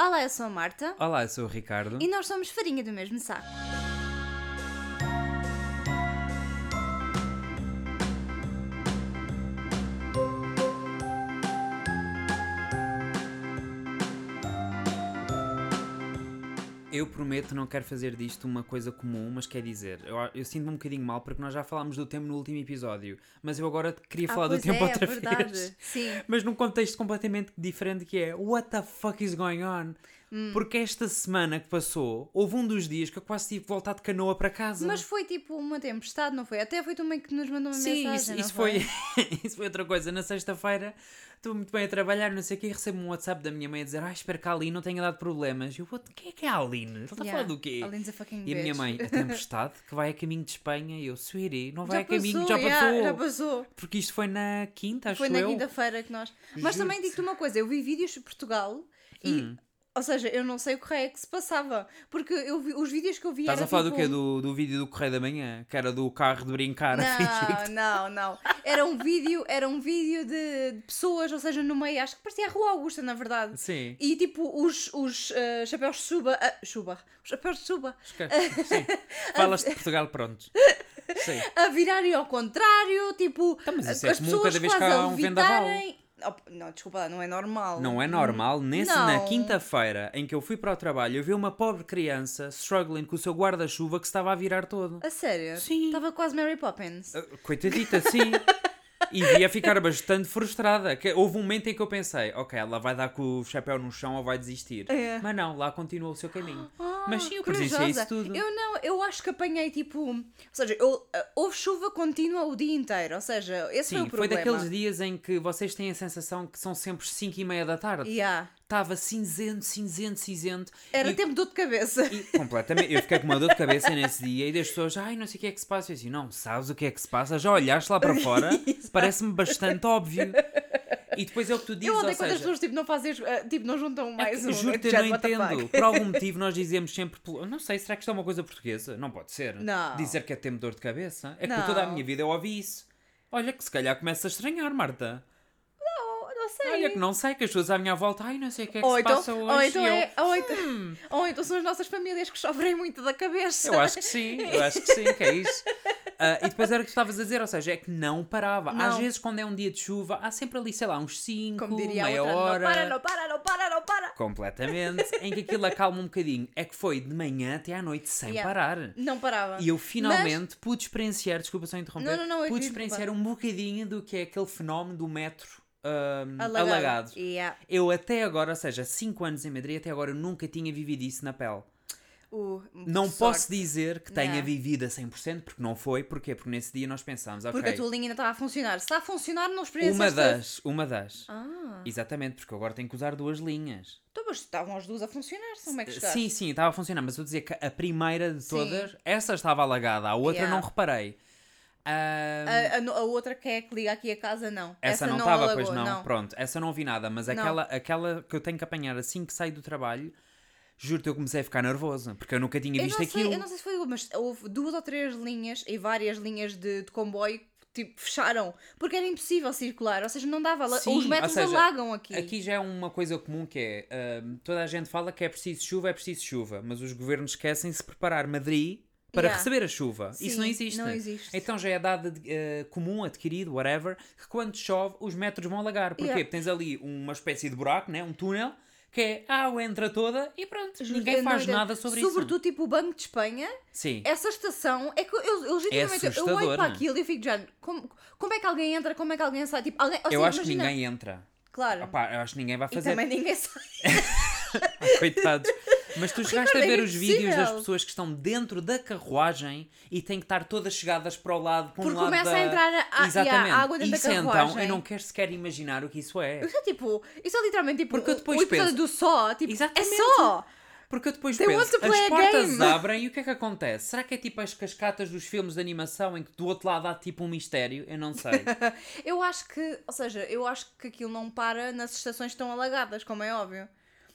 Olá, eu sou a Marta Olá, eu sou o Ricardo. e nós somos farinha do mesmo saco. Eu prometo não quero fazer disto uma coisa comum, mas quer dizer, eu, eu sinto-me um bocadinho mal porque nós já falámos do tempo no último episódio, mas eu agora queria Ah, falar do tempo é, outra verdade. vez. Sim. Mas num contexto completamente diferente que é What the fuck is going on? Hum. Porque esta semana que passou, houve um dos dias que eu quase tive que voltar de canoa para casa. Mas foi tipo uma tempestade, não foi? Até foi tu meio que nos mandou uma Sim, mensagem. isso, não isso foi, isso foi outra coisa. Na sexta-feira estou muito bem a trabalhar, não sei o quê, e recebo um WhatsApp da minha mãe a dizer: Ah, espero que a Aline não tenha dado problemas. E eu, "What? quem é que é a Aline? Ele está a falar Yeah. do quê? Aline's a fucking E a minha mãe, a tempestade, que vai a caminho de Espanha, e eu, Sweetie, não vai Já a caminho, passou, já yeah, passou. já passou. Porque isto foi na quinta, acho Foi na quinta-feira que nós. Mas também digo-te uma coisa: eu vi vídeos de Portugal e. Hum. Ou seja, eu não sei o que é que se passava. Porque eu vi, os vídeos que eu vi Estás a falar tipo... do quê? Do, do vídeo do Correio da Manhã? Que era do carro de brincar a fingir que Não, não, não. Era um vídeo, era um vídeo de, de pessoas, ou seja, no meio, acho que parecia a Rua Augusta, na verdade. Sim. E tipo, os, os eh, chapéus de chuba. ah, chuba. Os chapéus de. Esque- Sim. Falas de Portugal, prontos. Sim. A virarem ao contrário, tipo. Então, mas isso as é comum cada vez que há um vendaval. Oh, não, desculpa, lá, não é normal. Não é normal, nesse, Não. na quinta-feira em que eu fui para o trabalho, eu vi uma pobre criança struggling com o seu guarda-chuva que se estava a virar todo. A sério? Sim. Estava quase Mary Poppins. Ah, Coitadita, sim. E via ficar bastante frustrada. Que houve um momento em que eu pensei, ok, ela vai dar com o chapéu no chão ou vai desistir. É. Mas não, lá continua o seu caminho. Ah, Mas sim, eu presenciei isso tudo. Eu não, eu acho que apanhei tipo. Ou seja, eu, ah, houve chuva contínua o dia inteiro. Ou seja, esse foi Sim, o foi problema. daqueles dias em que vocês têm a sensação que são sempre 5 e meia da tarde. Yeah. Estava cinzento, cinzento, cinzento. Era e, tempo de dor de cabeça. e completamente. Eu fiquei com uma dor de cabeça nesse dia e das pessoas, ai, não sei o que é que se passa. Eu assim, não, sabes o que é que se passa? Já olhaste lá para fora? Parece-me bastante óbvio. E depois é o que tu dizes, Eu odeio quando as seja, pessoas tipo, não fazem, as- ah, tipo, não juntam É mais que, um. Juro-te, eu Já, não entendo. Por algum motivo nós dizemos sempre. Não sei, será que isto é uma coisa portuguesa? Não pode ser. Não. Dizer que é tempo de dor de cabeça. É que Não. por toda a minha vida eu ouvi isso. Olha que se calhar começa a estranhar, Marta. Não, sei. Olha que não sei, que as pessoas à minha volta, ai, não sei o que é que ou, se então, passa hoje. ou, então eu, é, ou, então, "Hum, ou então são as nossas famílias que sofrem muito da cabeça. Eu acho que sim, eu acho que sim, que é isso. Ah, e depois era o que tu estavas a dizer, ou seja, é que não parava. Às Não. vezes, quando é um dia de chuva, há sempre ali, sei lá, uns 5, Como diria a meia outra, hora. não para, não para, não para, não para. Completamente. em que aquilo acalma um bocadinho. É que foi de manhã até à noite sem Yeah. parar. Não parava. E eu finalmente pude experienciar, desculpa só interromper, Não, não, não, pude experienciar um bocadinho do que é aquele fenómeno do metro ahm, Alagado. alagado. Yeah. Eu até agora, ou seja, 5 anos em Madrid, até agora eu nunca tinha vivido isso na pele. Uh, Não posso sorte. dizer que tenha Yeah. vivido a 100%, porque não foi. Porquê? Porque nesse dia nós pensámos, ok, Porque a tua linha ainda estava a funcionar. Se está a funcionar, não experienciaste... uma das, uma das. Ah, Exatamente, porque agora tenho que usar duas linhas. então, mas estavam as duas a funcionar, é que chegaste? Sim, sim, estava a funcionar, mas eu dizer que a primeira de Sim. todas, essa estava alagada, a outra Yeah. não reparei. Ahm, A, a- a outra que é que liga aqui a casa, não. Essa, não estava, pois não. Pronto, essa não vi nada, mas Não. aquela, aquela que eu tenho que apanhar assim que saio do trabalho, juro-te, eu comecei a ficar nervoso, porque eu nunca tinha Eu visto não, sei, aquilo. eu não sei se foi, mas houve duas ou três linhas e várias linhas de, de comboio tipo, fecharam porque era impossível circular, ou seja, não dava. Sim, Os metros seja, alagam aqui. Aqui já é uma coisa comum que é, ahm, toda a gente fala que é preciso chuva, é preciso chuva, mas os governos esquecem se preparar Madrid para Yeah. receber a chuva. Isso Sim, não existe. não existe. Então já é dado eh, comum, adquirido, whatever, que quando chove os metros vão alagar. Porquê? Yeah. Porque tens ali uma espécie de buraco, né? um túnel, que é a água entra toda e pronto, Juro, ninguém não faz nada sobre isso. Sobretudo, tipo, o Banco de Espanha, Sim. essa estação, é que eu, eu legitimamente, eu olho para aquilo e fico já, como, como é que alguém entra, como é que alguém sai? Tipo, alguém, eu seja, acho que imagina- ninguém entra. Claro. Opá, eu acho que ninguém vai e fazer. também ninguém sai. Coitados. Mas tu chegaste a é ver os vídeos das pessoas que estão dentro da carruagem e têm que estar todas chegadas para o lado, para um Porque lado começa da... a entrar a- Exatamente. yeah, a água dentro da isso então, carruagem. eu não quero sequer imaginar o que isso é. Isso é tipo, isso é literalmente tipo Porque eu depois o penso- do só, tipo, Exatamente. é só. Porque eu depois They penso, as portas game. abrem e o que é que acontece? Será que é tipo as cascatas dos filmes de animação em que do outro lado há tipo um mistério? Eu não sei. Eu acho que, ou seja, eu acho que aquilo não para nas estações estão alagadas, como é óbvio.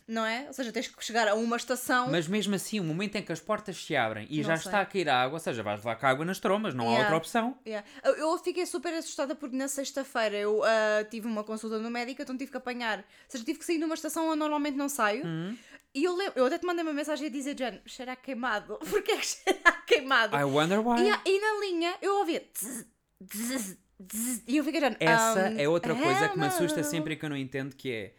Não é? Ou seja, tens que chegar a uma estação. Mas mesmo assim, o momento em que as portas se abrem e Não já sei. está a cair a água, ou seja, vais levar com a água nas trombas, não há Yeah. outra opção. Yeah. Eu- fiquei super assustada porque na sexta-feira eu ah, tive uma consulta no médico, então tive que apanhar. Ou seja, tive que sair numa estação onde normalmente não saio. Hum. E eu, lembro, eu até te mandei uma mensagem a dizer, Jen, cheira queimado. Porquê que cheira queimado? I wonder why. E, e na linha eu ouvia. tz, tz, tz, e eu fiquei, Jen, Essa um, é outra coisa que me assusta sempre e que eu não entendo, que é...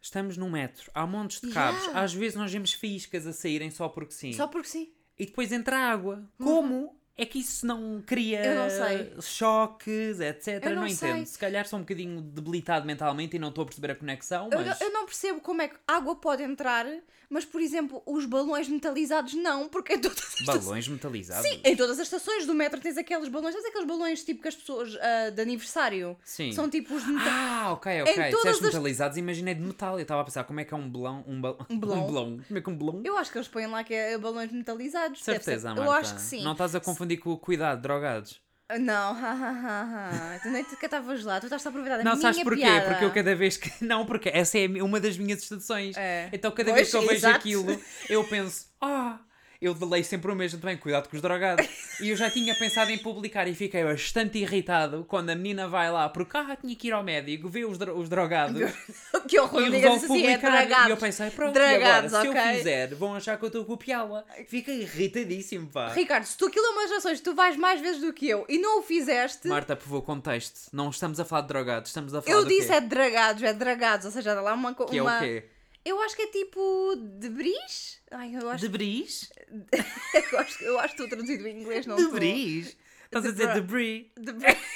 Estamos num metro, há montes de Yeah. cabos, às vezes nós vemos faíscas a saírem só porque sim. Só porque sim. E depois entra água. Como é que isso não cria Eu não choques, etc? Eu não entendo. sei. Se calhar sou um bocadinho debilitado mentalmente e não estou a perceber a conexão, Eu, mas... eu não percebo como é que água pode entrar, mas, por exemplo, os balões metalizados não, porque em todas as. Balões metalizados? Sim, em todas as estações do metro tens aqueles balões, sabes aqueles balões tipo que as pessoas ah, de aniversário Sim. são tipo os metal. Ah, ok, ok. todas Disseste as- metalizados, imaginei de metal. Eu estava a pensar como é que é um belão. Um, bal... Um belão. Como é que é um belão? Eu acho que eles põem lá que é balões metalizados. Certeza, Eu Marta. acho que sim. Não estás a confundir com o cuidado, drogados. Não, ha, ha, ha, tu nem te catavas lá, tu estás a aproveitar a Não, minha sabes porquê? piada. Porque eu cada vez que. Não, porque essa é uma das minhas estações. É. Então cada Pois, vez que eu vejo exato. aquilo, eu penso, ah, eu leio sempre o mesmo também, cuidado com os drogados. e eu já tinha pensado em publicar e fiquei bastante irritado quando a menina vai lá, porque ah, tinha que ir ao médico, ver os, dro- os drogados. que horror, E digas resolve assim, é publicar. e eu pensei, pronto, Dragados, agora, se ok. eu fizer, vão achar que eu estou a copiá-la. Fiquei irritadíssimo, pá. Ricardo, se tu aquilo é umas ações, tu vais mais vezes do que eu e não o fizeste, Marta, por favor, contexto. Não estamos a falar de drogados, estamos a falar eu disse quê? é dragados, é dragados, ou seja, dá lá uma... Que é uma... o quê? Eu acho que é tipo debris? Ai, eu acho, Debris? eu acho, eu acho que estou traduzido em inglês, não estou. Debris? Estás a dizer debris? Debris.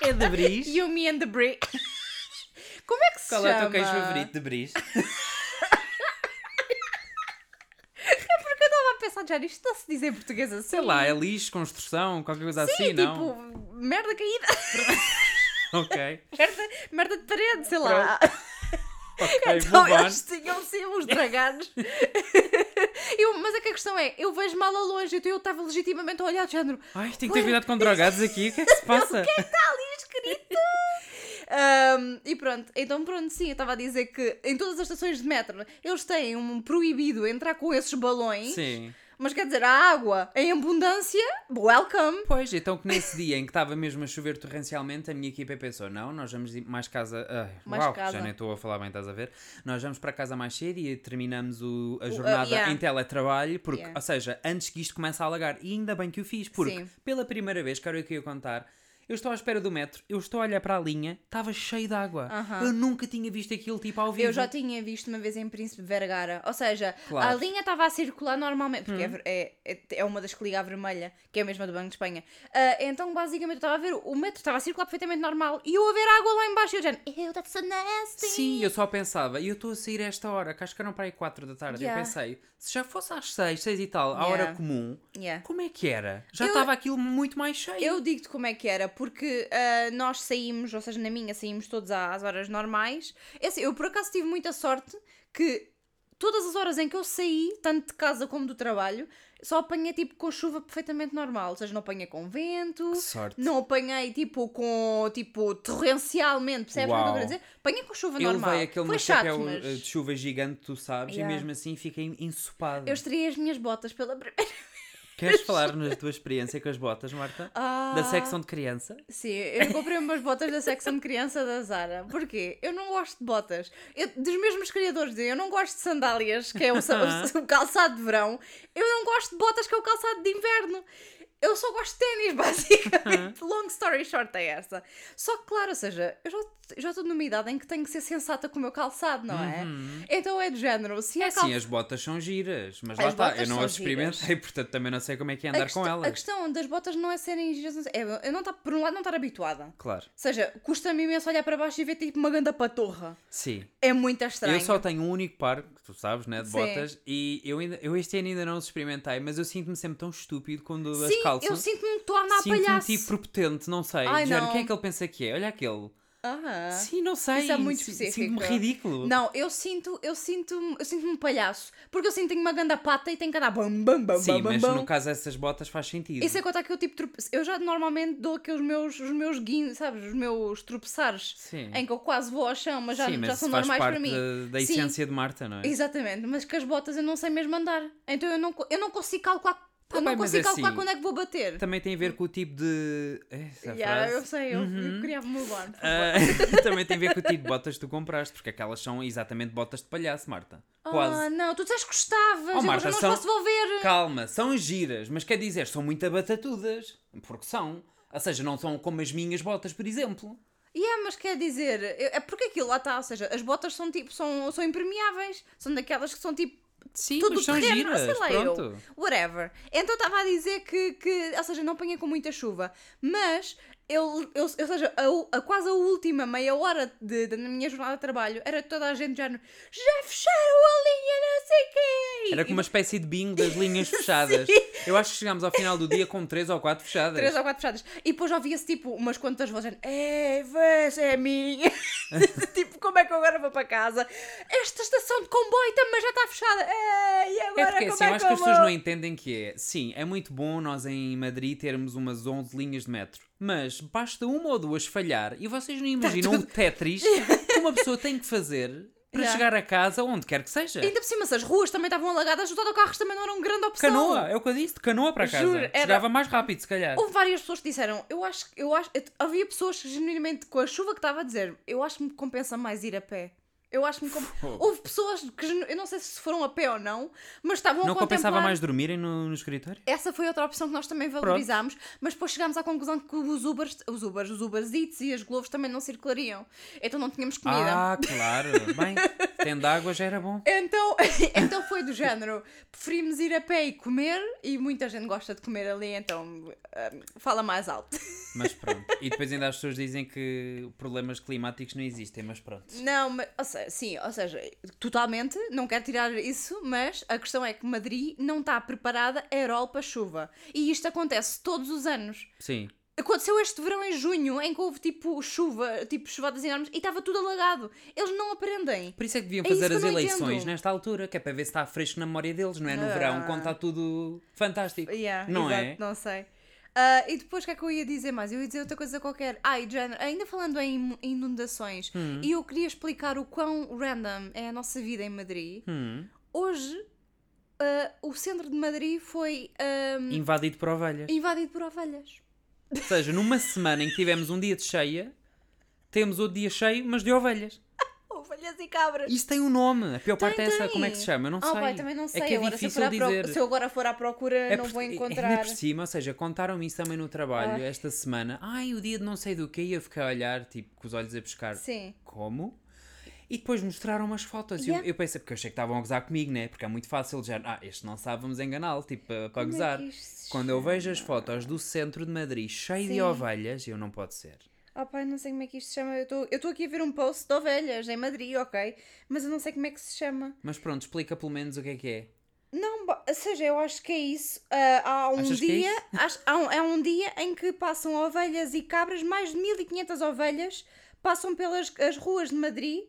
É debris? You, me and debris. Como é que se Qual chama? é o teu queijo favorito? Debris? Porque eu estava a pensar, já isto está-se dizer em português assim. Sei lá, é lixo, construção, qualquer coisa assim, Sim, não? tipo, merda caída, Ok. merda, merda de parede, sei lá. Ok, Então move on. eles tinham sim uns dragados. eu, mas é que a questão é, eu vejo mal ao longe, então eu estava legitimamente a olhar de género. Ai, tenho que ter cuidado com drogados aqui. O que é que se passa? Está ali escrito! Ahm, e pronto, então pronto, sim, eu estava a dizer que em todas as estações de metro eles têm um proibido entrar com esses balões, Sim. Mas quer dizer, a água em abundância, welcome! Pois, então que nesse dia em que estava mesmo a chover torrencialmente, a minha equipa pensou: não, nós vamos mais casa. Ai, Mais uau, casa. já nem estou a falar bem, estás a ver? Nós vamos para casa mais cedo e terminamos o- a jornada yeah. em teletrabalho, porque, Yeah. ou seja, antes que isto comece a alagar. E ainda bem que o fiz, porque Sim. pela primeira vez, quero eu que eu contar. Eu estou à espera do metro, eu estou a olhar para a linha, estava cheio de água. Aham. Eu nunca tinha visto aquilo tipo ao vivo. Eu já tinha visto uma vez em Príncipe Vergara. Ou seja, Claro. a linha estava a circular normalmente, porque é ver- é, é, é uma das que liga à vermelha, que é a mesma do Banco de Espanha. Ah, então, basicamente, eu estava a ver, o metro estava a circular perfeitamente normal e eu a ver água lá embaixo. E eu já, ew, that's so nasty. Sim, eu só pensava, e eu estou a sair a esta hora, que acho que eram para aí 4 da tarde. Yeah. Eu pensei, se já fosse às 6, 6 e tal, à Yeah. hora comum, Yeah. como é que era? Já Eu- estava aquilo muito mais cheio. Eu digo-te como é que era, porque ah, nós saímos, ou seja, na minha saímos todos às horas normais. É assim, eu por acaso tive muita sorte que todas as horas em que eu saí, tanto de casa como do trabalho, só apanhei tipo com chuva perfeitamente normal. Ou seja, não apanhei com vento, não apanhei tipo com tipo torrencialmente, percebes o que eu estou a Uau. dizer? Apanhei com chuva Eu normal. levei aquele Foi chato, chapéu mas eh, de chuva gigante, tu sabes, Yeah. e mesmo assim fiquei ensopado. eu estrei as minhas botas pela primeira Queres falar na tua experiência com as botas, Marta? Ah. Da secção de criança? Sim, eu comprei umas botas da secção de criança da Zara. Porquê? Eu não gosto de botas. Eu- dos mesmos criadores dizem, eu não gosto de sandálias, que é o, sa- o calçado de verão. Eu não gosto de botas, que é o calçado de inverno. Eu só gosto de ténis, basicamente. Long story short é essa. Só que, claro, ou seja, eu já, eu já estou numa idade em que tenho que ser sensata com o meu calçado, não é? Então é do género. Se É é assim, calçado. as botas são giras, mas As lá está, eu não as experimentei, portanto também não sei como é que é A andar questão, com a elas. questão das botas não é serem giras, é eu não tá, por um lado não estar habituada. Claro, Ou seja, custa-me imenso olhar para baixo e ver tipo uma ganda patorra. sim. É muito estranho. Eu só tenho um único par, que tu sabes, né, de Sim. botas, e eu, ainda, eu este ano ainda não os experimentei, mas eu sinto-me sempre tão estúpido quando as Sim, calço. eu sinto-me estou a andar a Sinto-me palhaço. tipo propotente, não sei. Ai, Género, não. quem é que ele pensa que é? Olha aquele. Aham. Sim, não sei. Isso é muito específico. Sinto-me ridículo. Não, eu sinto, eu sinto, eu sinto-me um palhaço. Porque eu sinto que tenho uma ganda pata e tenho que andar bam bam bam Sim, bam mas bam. no caso dessas botas faz sentido. E sem contar que eu tipo trope... eu já normalmente dou aqueles meus os meus guin, sabes, os meus tropeçares Sim. em que eu quase vou ao chão, mas já, Sim, mas já isso são normais para mim. da, da Sim. essência de Marta, não é? Exatamente, mas com as botas eu não sei mesmo andar. Então eu não, eu não consigo calcular eu não bem, consigo é calcular assim, quando é que vou bater. Também tem a ver com o tipo de. Essa Yeah, frase. eu sei, eu, Uhum. eu queria move on. Ah, também tem a ver com o tipo de botas que tu compraste, porque aquelas são exatamente botas de palhaço, Marta. Quase. Ah, não, tu disseste que gostavas, Oh, eu Marta, já não são- os posso devolver. Calma, são giras, mas quer dizer, são muito abatatudas. Porque são. Ou seja, não são como as minhas botas, por exemplo. Yeah, mas quer dizer, eu- é porque aquilo lá está, ou seja, as botas são tipo, são, são impermeáveis, são daquelas que são tipo Sim, tudo mas são terreno, giras. sei lá pronto. eu. Whatever. Então estava a dizer que, que, ou seja, não apanhei com muita chuva, mas eu, eu, ou seja, a, a quase a última meia hora de, na minha jornada de trabalho era toda a gente já no já fecharam a linha, não sei quê. Era como uma espécie de bingo das linhas fechadas. Eu acho que chegámos ao final do dia com três ou quatro fechadas. Três ou quatro fechadas. E depois ouvia-se tipo umas quantas vozes. É, vês, é minha. tipo, como é que eu agora vou para casa? Esta estação de comboio também já está fechada. É, e agora É porque como assim, é eu acho que as pessoas não entendem que é. Sim, é muito bom nós em Madrid termos umas 11 linhas de metro. Mas basta uma ou duas falhar e vocês não imaginam o Tetris que uma pessoa tem que fazer para Yeah. chegar a casa, onde quer que seja. Ainda por cima, se as ruas também estavam alagadas, os autocarros também não eram grande opção. Canoa, é o que eu disse, de canoa para casa. Juro, era- Chegava mais rápido, se calhar. Houve várias pessoas que disseram, eu acho, eu acho, havia pessoas que genuinamente com a chuva que estava a dizer, eu acho que me compensa mais ir a pé. Eu acho que me comp... Houve pessoas que, eu não sei se foram a pé ou não, mas estavam Não a compensava contemplar... mais dormirem no, no escritório? Essa foi outra opção que nós também valorizámos, mas depois chegámos à conclusão que os Ubers, os Ubers, os Ubers Eats e as Globos também não circulariam. Então não tínhamos comida. Ah, claro. Bem, tendo água já era bom. Então, então foi do género, preferimos ir a pé e comer, e muita gente gosta de comer ali, então ah, fala mais alto. Mas pronto. E depois ainda as pessoas dizem que problemas climáticos não existem, mas pronto. Não, mas, ou seja, sim, ou seja, totalmente, não quero tirar isso, mas a questão é que Madrid não está preparada a aerol para chuva. E isto acontece todos os anos. Sim. Aconteceu este verão em junho, em que houve tipo chuva, tipo chuvadas enormes, e estava tudo alagado. Eles não aprendem. Por isso é que deviam É fazer as eleições entendo. nesta altura, que é para ver se está fresco na memória deles, não é? No verão, quando está tudo fantástico. Yeah, não exato, é? Não sei. Ah, e depois o que é que eu ia dizer mais? Eu ia dizer outra coisa qualquer. Ah, e de género, ainda falando em inundações, Hum. e eu queria explicar o quão random é a nossa vida em Madrid. Hum. Hoje, ah, o centro de Madrid foi ah, Invadido por ovelhas. invadido por ovelhas. Ou seja, numa semana em que tivemos um dia de cheia, temos outro dia cheio, mas de ovelhas. Ovelhas e cabras. Isso tem um nome. A pior parte Tem, é essa. tem. Como é que se chama? Eu não Ah, sei. pai, também não sei. É que é agora, se, difícil pro- dizer. se eu agora for à procura, É não por- vou Ainda encontrar. por cima, ou seja, contaram-me isso também no trabalho Ai. esta semana. Ai, o dia de não sei do que, e eu fiquei a olhar, tipo, com os olhos a pescar. Sim. Como? E depois mostraram umas fotos. E Yeah. eu, eu pensei, porque eu achei que estavam a gozar comigo, né? Porque é muito fácil já. Ah, este não sabe, vamos enganá-lo, tipo, para, Como é gozar. se Quando eu vejo as fotos do centro de Madrid cheio de Sim. ovelhas, eu não pode ser. Oh pai, não sei como é que isto se chama. Eu estou- aqui a ver um post de ovelhas em Madrid, ok? Mas eu não sei como é que se chama. Mas pronto, explica pelo menos o que é que é. Não, ou seja, eu acho que é isso. Ah, há um Achas é dia, isso? acho- há um, é um dia em que passam ovelhas e cabras, mais de 1500 ovelhas passam pelas as ruas de Madrid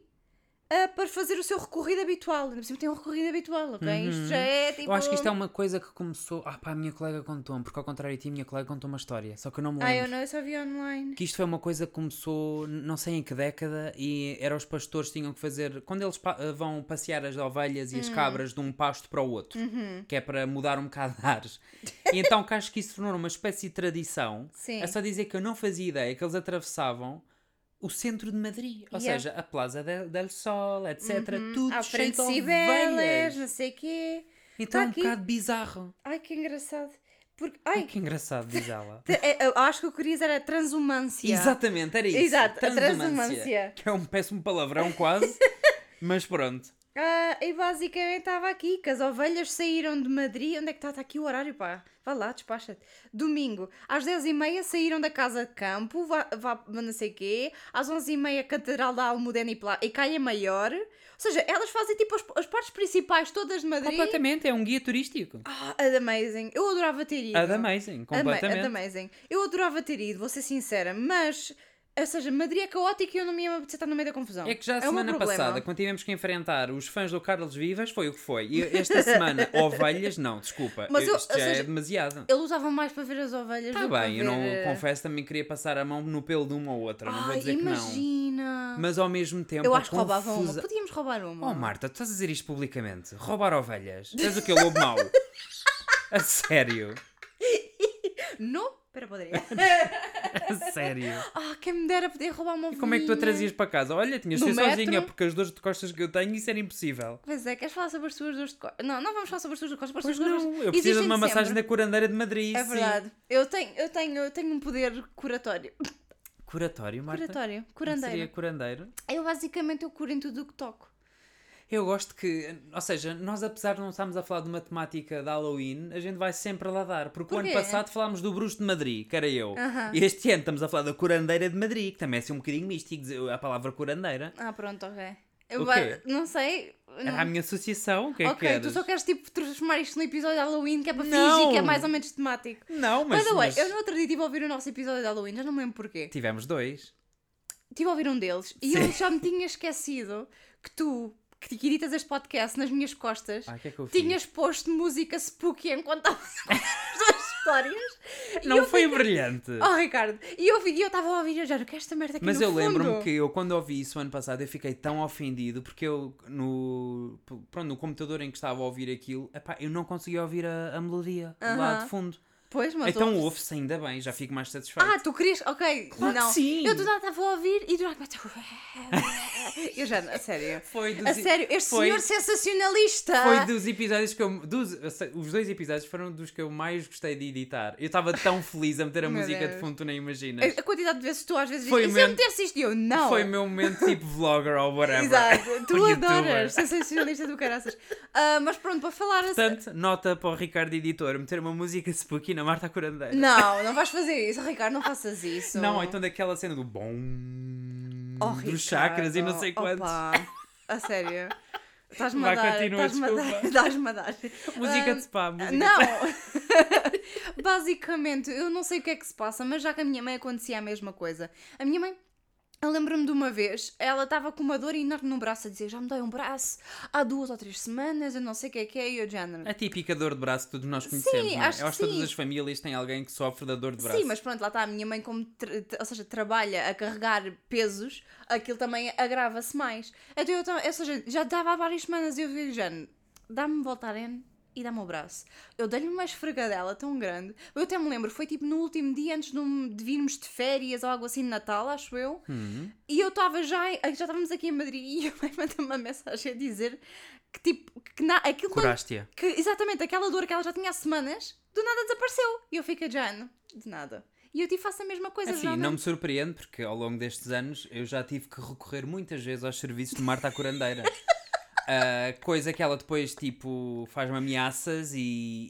ah, para fazer o seu recorrido habitual. Ainda tem um recorrido habitual, ok? Isto já é tipo. Uhum. Eu acho que isto é uma coisa que começou. Ah, pá, a minha colega contou-me, porque ao contrário de ti, a minha colega contou uma história. Só que eu não me Ah, lembro. eu não, eu só vi online. que isto foi uma coisa que começou, não sei em que década, e era os pastores que tinham que fazer, quando eles pa- eh, vão passear as ovelhas Hum. e as cabras de um pasto para o outro, Uhum. que é para mudar um bocado de ares. E então que acho que isso tornou uma espécie de tradição. Sim. É só dizer que eu não fazia ideia que eles atravessavam o centro de Madrid, ou Yeah. seja, a Plaza del, del Sol, etc. Tudo À cheio frente de Cibeles, não sei o quê. Então é um bocado bizarro. Ai, que engraçado. Porque, Ai, que engraçado, diz ela. é, eu acho que o que querias era transumância. Exatamente, era isso. Exato, Transumância. transumância. Que é um péssimo palavrão quase, mas pronto. Ah, e basicamente estava aqui, que as ovelhas saíram de Madrid. Onde é que está? Está aqui o horário, pá. Vá lá, despacha-te. Domingo, às 10h30 saíram da casa de campo, vá, vá não sei quê. Às 11h30, Catedral da Almudena e, Pla- e Calha Maior. Ou seja, elas fazem tipo as, as partes principais todas de Madrid. Completamente, é um guia turístico. Ah, ad amazing. Eu adorava ter ido. Ad amazing, Ama- completamente. Ad amazing. Eu adorava ter ido, vou ser sincera, mas. Ou seja, Madrid é caótico e eu não me ia apetecer estar no meio da confusão. É que já a meu semana passada, quando tivemos que enfrentar os fãs do Carlos Vivas, foi o que foi. E esta semana, ovelhas, não, desculpa. Mas eu- Isto já é seja, demasiado. Ele usava mais para ver as ovelhas. Está bem, eu não ver, confesso, também queria passar a mão no pelo de uma ou outra, não vou Ai, dizer que não. imagina. Mas ao mesmo tempo, Eu acho que roubavam uma. Podíamos roubar uma. Oh Marta, tu estás a dizer isto publicamente? Roubar ovelhas? És o que, lobo mau? A sério? Não? Espera, poderia. Sério? Ah, quem me dera poder roubar uma E como é que tu a ovelhinha. trazias para casa? Olha, tinhas de ser sozinha, porque as dores de costas que eu tenho, isso era impossível. Pois é, queres falar sobre as tuas dores de costas? Não, não vamos falar sobre as tuas dores de costas, Pois não, dores eu preciso de uma massagem sempre. da curandeira de Madrid. É sim. verdade. Eu tenho, eu tenho, eu tenho um poder curatório. Curatório, Marta? Curatório, Não Seria curandeiro. curandeiro? Eu basicamente eu curo em tudo o que toco. Eu gosto que, ou seja, nós apesar de não estarmos a falar de uma temática de Halloween, a gente vai sempre lá dar. Porque o ano passado falámos do Bruxo de Madrid, que era eu. Aham. E este ano estamos a falar da curandeira de Madrid, que também é assim um bocadinho místico a palavra curandeira. Ah, pronto, ok. Eu não sei. Era a minha associação, o que é que ok, tu só queres tipo transformar isto num episódio de Halloween que é para Não. fingir que é mais ou menos temático. Não, mas, By the way, mas eu no outro dia estive a ouvir o nosso episódio de Halloween, já não me lembro porquê. tivemos dois. Estive a ouvir um deles e Sim. eu já me tinha esquecido que tu, que editas este podcast nas minhas costas, Ah, que é que eu fiz? tinhas posto música spooky enquanto estavas as histórias. Não foi fiquei- brilhante. Oh, Ricardo, e eu vi- eu estava a ouvir eu já, que é esta merda aqui Mas eu lembro-me fundo?" que eu, quando ouvi isso ano passado, eu fiquei tão ofendido porque eu, no, pronto, no computador em que estava a ouvir aquilo, epá, eu não conseguia ouvir a, a melodia lá Aham. de fundo. Pois, mas então ouve-se. ouve-se ainda bem, já fico mais satisfeito. Ah, tu querias. Ok, Claro não. sim. Eu do nada estava a ouvir e do nada. Eu já. A sério. foi dos, A sério, este foi- senhor sensacionalista. Foi dos episódios que eu. Dos, os dois episódios foram dos que eu mais gostei de editar. Eu estava tão feliz a meter a Meu música de Deus. fundo, tu nem imaginas. A, a quantidade de vezes tu às vezes Foi dizes, e se eu mesmo- metesse isto? Eu, não. Foi o meu momento tipo vlogger ou whatever. Exato, tu adoras, sensacionalista do caraças. Ah, mas pronto, para falar assim. Portanto, nota para o Ricardo Editor meter uma música spooky na Marta Curandeira. Não, não vais fazer isso, Ricardo, não faças isso. Não, então daquela cena do bom Oh, dos chakras e não sei quantos. opa, a sério. Estás-me a dar. Estás-me a dar. Estás-me a dar. Música Ah, de spa, música Não! de. Basicamente, eu não sei o que é que se passa, mas já que a minha mãe acontecia a mesma coisa. A minha mãe, eu lembro-me de uma vez, ela estava com uma dor enorme no braço a dizer: Já me dói um braço há duas ou três semanas, eu não sei o que é que é, e eu já não. A típica dor de braço que todos nós conhecemos, não é? acho Eu acho que todas sim. as famílias têm alguém que sofre da dor de braço. Sim, mas pronto, lá está a minha mãe, como ou seja, trabalha a carregar pesos, aquilo também agrava-se mais. Então eu, ou seja, já dava há várias semanas e eu vi, Jane, dá-me Voltaren e dá-me o braço. Eu dei-lhe uma esfregadela tão grande. Eu até me lembro, foi tipo no último dia antes de, virmos de férias ou algo assim de Natal, acho eu. Hum. E eu estava já, já estávamos aqui em Madrid e eu mandei uma mensagem a dizer que tipo, que na, aquilo Curaste-a. que exatamente aquela dor que ela já tinha há semanas, do nada desapareceu. E eu fiquei, Jane, de nada. E eu te faço a mesma coisa, Assim, já não me surpreende porque ao longo destes anos eu já tive que recorrer muitas vezes aos serviços de Marta a Curandeira. Ah, coisa que ela depois, tipo, faz-me ameaças e,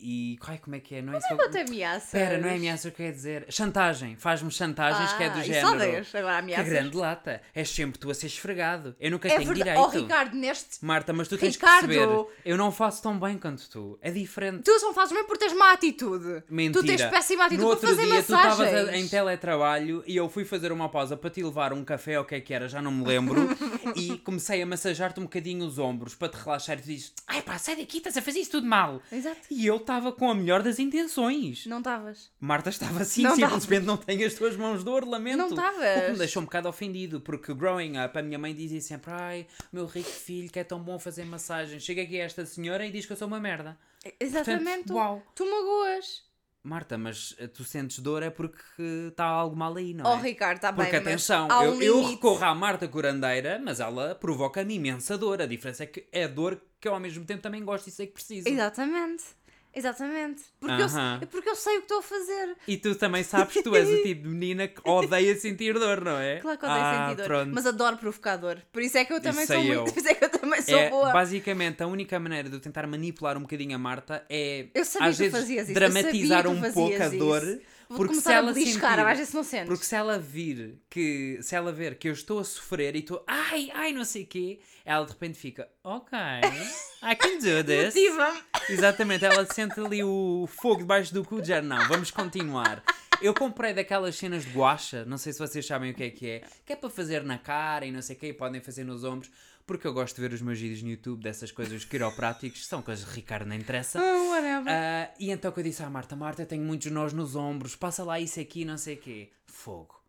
e. Ai, como é que é? Não é isso? Não te ameaças. Espera, não é ameaça o que quer dizer? Chantagem. Faz-me chantagens que é do Ah, género. só deixas, agora Que ameaças. grande lata. És sempre tu a ser esfregado. Eu nunca É tenho verdade. direito. Oh, Ricardo, neste. Marta, mas tu tens Ricardo! que perceber. Eu não faço tão bem quanto tu. É diferente. Tu só fazes bem por teres má atitude. Mentira. Tu tens péssima atitude no para fazer dia tu massagens. estavas a- em teletrabalho e eu fui fazer uma pausa para te levar um café ou o que é que era, já não me lembro, e comecei a massajar-te um bocadinho os ombros para te relaxar e tu dizes: Ai pá, sai daqui, estás a fazer isso tudo mal. Exato. E eu estava com a melhor das intenções. Não estavas. Marta estava assim, Não simplesmente não tem as tuas mãos de ouro, lamento. Não O que estavas. me deixou um bocado ofendido, porque growing up a minha mãe dizia sempre: Ai, meu rico filho, que é tão bom fazer massagem. Chega aqui esta senhora e diz que eu sou uma merda. Exatamente. Portanto, uau. Tu magoas. Marta, mas eh, tu sentes dor é porque está algo mal aí, não Oh, é? Ricardo, está bem. Porque atenção, eu, eu recorro à Marta Curandeira, mas ela provoca-me imensa dor. A diferença é que é dor que eu ao mesmo tempo também gosto e sei que preciso. Exatamente. Exatamente. Porque, Aham. eu, porque eu sei o que estou a fazer. E tu também sabes que tu és o tipo de menina que odeia sentir dor, não é? Claro que odeio ah, sentir dor. Pronto. Mas adoro provocar dor. Por isso é que eu também Isso sou sei muito. eu. Por isso é que eu também sou É, boa. basicamente, a única maneira de eu tentar manipular um bocadinho a Marta é Eu sabia às que tu vezes fazias isso. eu dramatizar sabia que um pouco a fazias dor. isso. Vou Porque se começar a ela beliscar, sentir, se não sentes. Porque se ela vir que se ela ver que eu estou a sofrer e estou ai, ai, não sei o quê, ela de repente fica, ok, I can do this. Motiva-me. Exatamente, ela sente ali o fogo debaixo do cu, já não, vamos continuar. Eu comprei daquelas cenas de guacha, não sei se vocês sabem o que é que é, que é para fazer na cara e não sei o quê, podem fazer nos ombros, porque eu gosto de ver os meus vídeos no YouTube dessas coisas quiropráticos, são coisas que Ricardo não interessa. Oh, whatever. Ah, e então que eu disse à Marta, Marta, eu tenho muitos nós nos ombros, passa lá isso aqui, não sei o quê. Fogo.